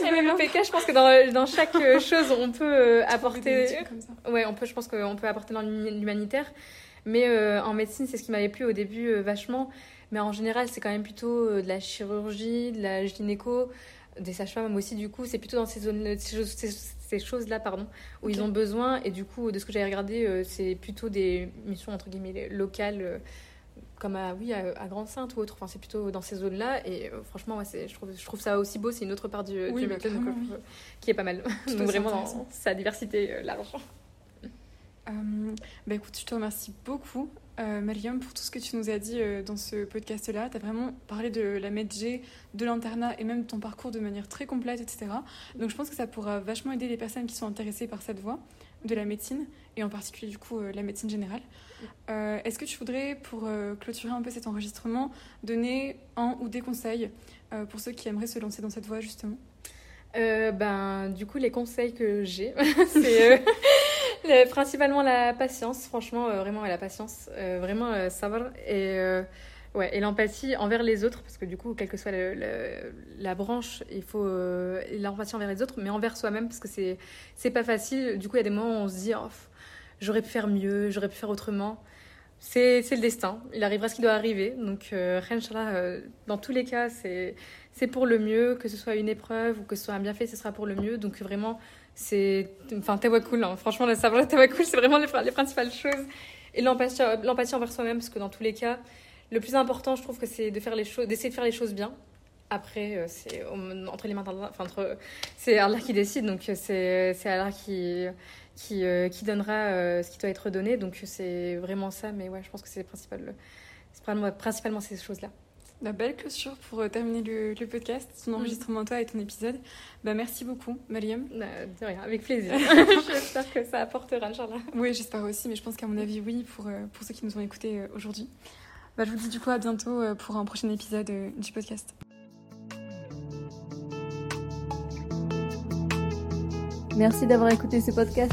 MMOPK je pense que dans, dans chaque euh, chose on peut euh, apporter métiers comme ça. ouais on peut je pense qu'on peut apporter dans l'humanitaire. Mais euh, en médecine c'est ce qui m'avait plu au début euh, vachement. Mais en général c'est quand même plutôt de la chirurgie de la gynéco des sages-femmes aussi du coup. C'est plutôt dans ces zones ces ces, ces choses là pardon où ils ont besoin. Et du coup de ce que j'avais regardé euh, c'est plutôt des missions entre guillemets locales euh, comme à oui à, à Grande Sainte ou autre. Enfin c'est plutôt dans ces zones là et euh, franchement ouais, je trouve je trouve ça aussi beau. C'est une autre part du, Oui, du métier, donc, euh, qui est pas mal. Donc vraiment dans sa diversité euh, large. Euh, bah écoute, je te remercie beaucoup, euh, Mariam, pour tout ce que tu nous as dit euh, dans ce podcast-là. Tu as vraiment parlé de la MedG, de l'internat et même de ton parcours de manière très complète, etc. Donc je pense que ça pourra vachement aider les personnes qui sont intéressées par cette voie de la médecine et en particulier du coup euh, la médecine générale. Euh, Est-ce que tu voudrais, pour clôturer un peu cet enregistrement, donner un ou des conseils pour ceux qui aimeraient se lancer dans cette voie justement? Ben, du coup, les conseils que j'ai, c'est le- principalement la patience, franchement, euh, vraiment la patience, euh, vraiment euh, savoir et, euh, ouais, et l'empathie envers les autres, parce que du coup, quelle que soit la branche, il faut euh, l'empathie envers les autres, mais envers soi-même, parce que c'est pas facile. Du coup, il y a des moments où on se dit, oh, j'aurais pu faire mieux, j'aurais pu faire autrement. C'est le destin, il arrivera ce qui doit arriver. Donc, euh, euh, dans tous les cas, c'est pour le mieux, que ce soit une épreuve ou que ce soit un bienfait, ce sera pour le mieux. Donc vraiment, c'est. Enfin, tawakkul, hein. franchement, le savoir tawakkul, c'est vraiment les, les principales choses. Et l'empathie l'empathie envers soi-même, parce que dans tous les cas, le plus important, je trouve que c'est de faire les choses, d'essayer de faire les choses bien. Après, euh, c'est entre les mains enfin, c'est Allah qui décide, donc euh, c'est c'est Allah qui, qui, euh, qui donnera ce qui doit être donné. Donc c'est vraiment ça, mais ouais, je pense que c'est principal, principalement- principalement ces choses-là. La belle clôture pour euh, terminer le, le podcast, ton enregistrement toi et ton épisode. Bah, merci beaucoup, Mariam. Euh, De rien, avec plaisir. J'espère que ça apportera, Inch'Allah. Oui, j'espère aussi, mais je pense qu'à mon avis, oui, pour, euh, pour ceux qui nous ont écoutés euh, aujourd'hui. Bah, je vous dis du coup à bientôt pour un prochain épisode du podcast. Merci d'avoir écouté ce podcast.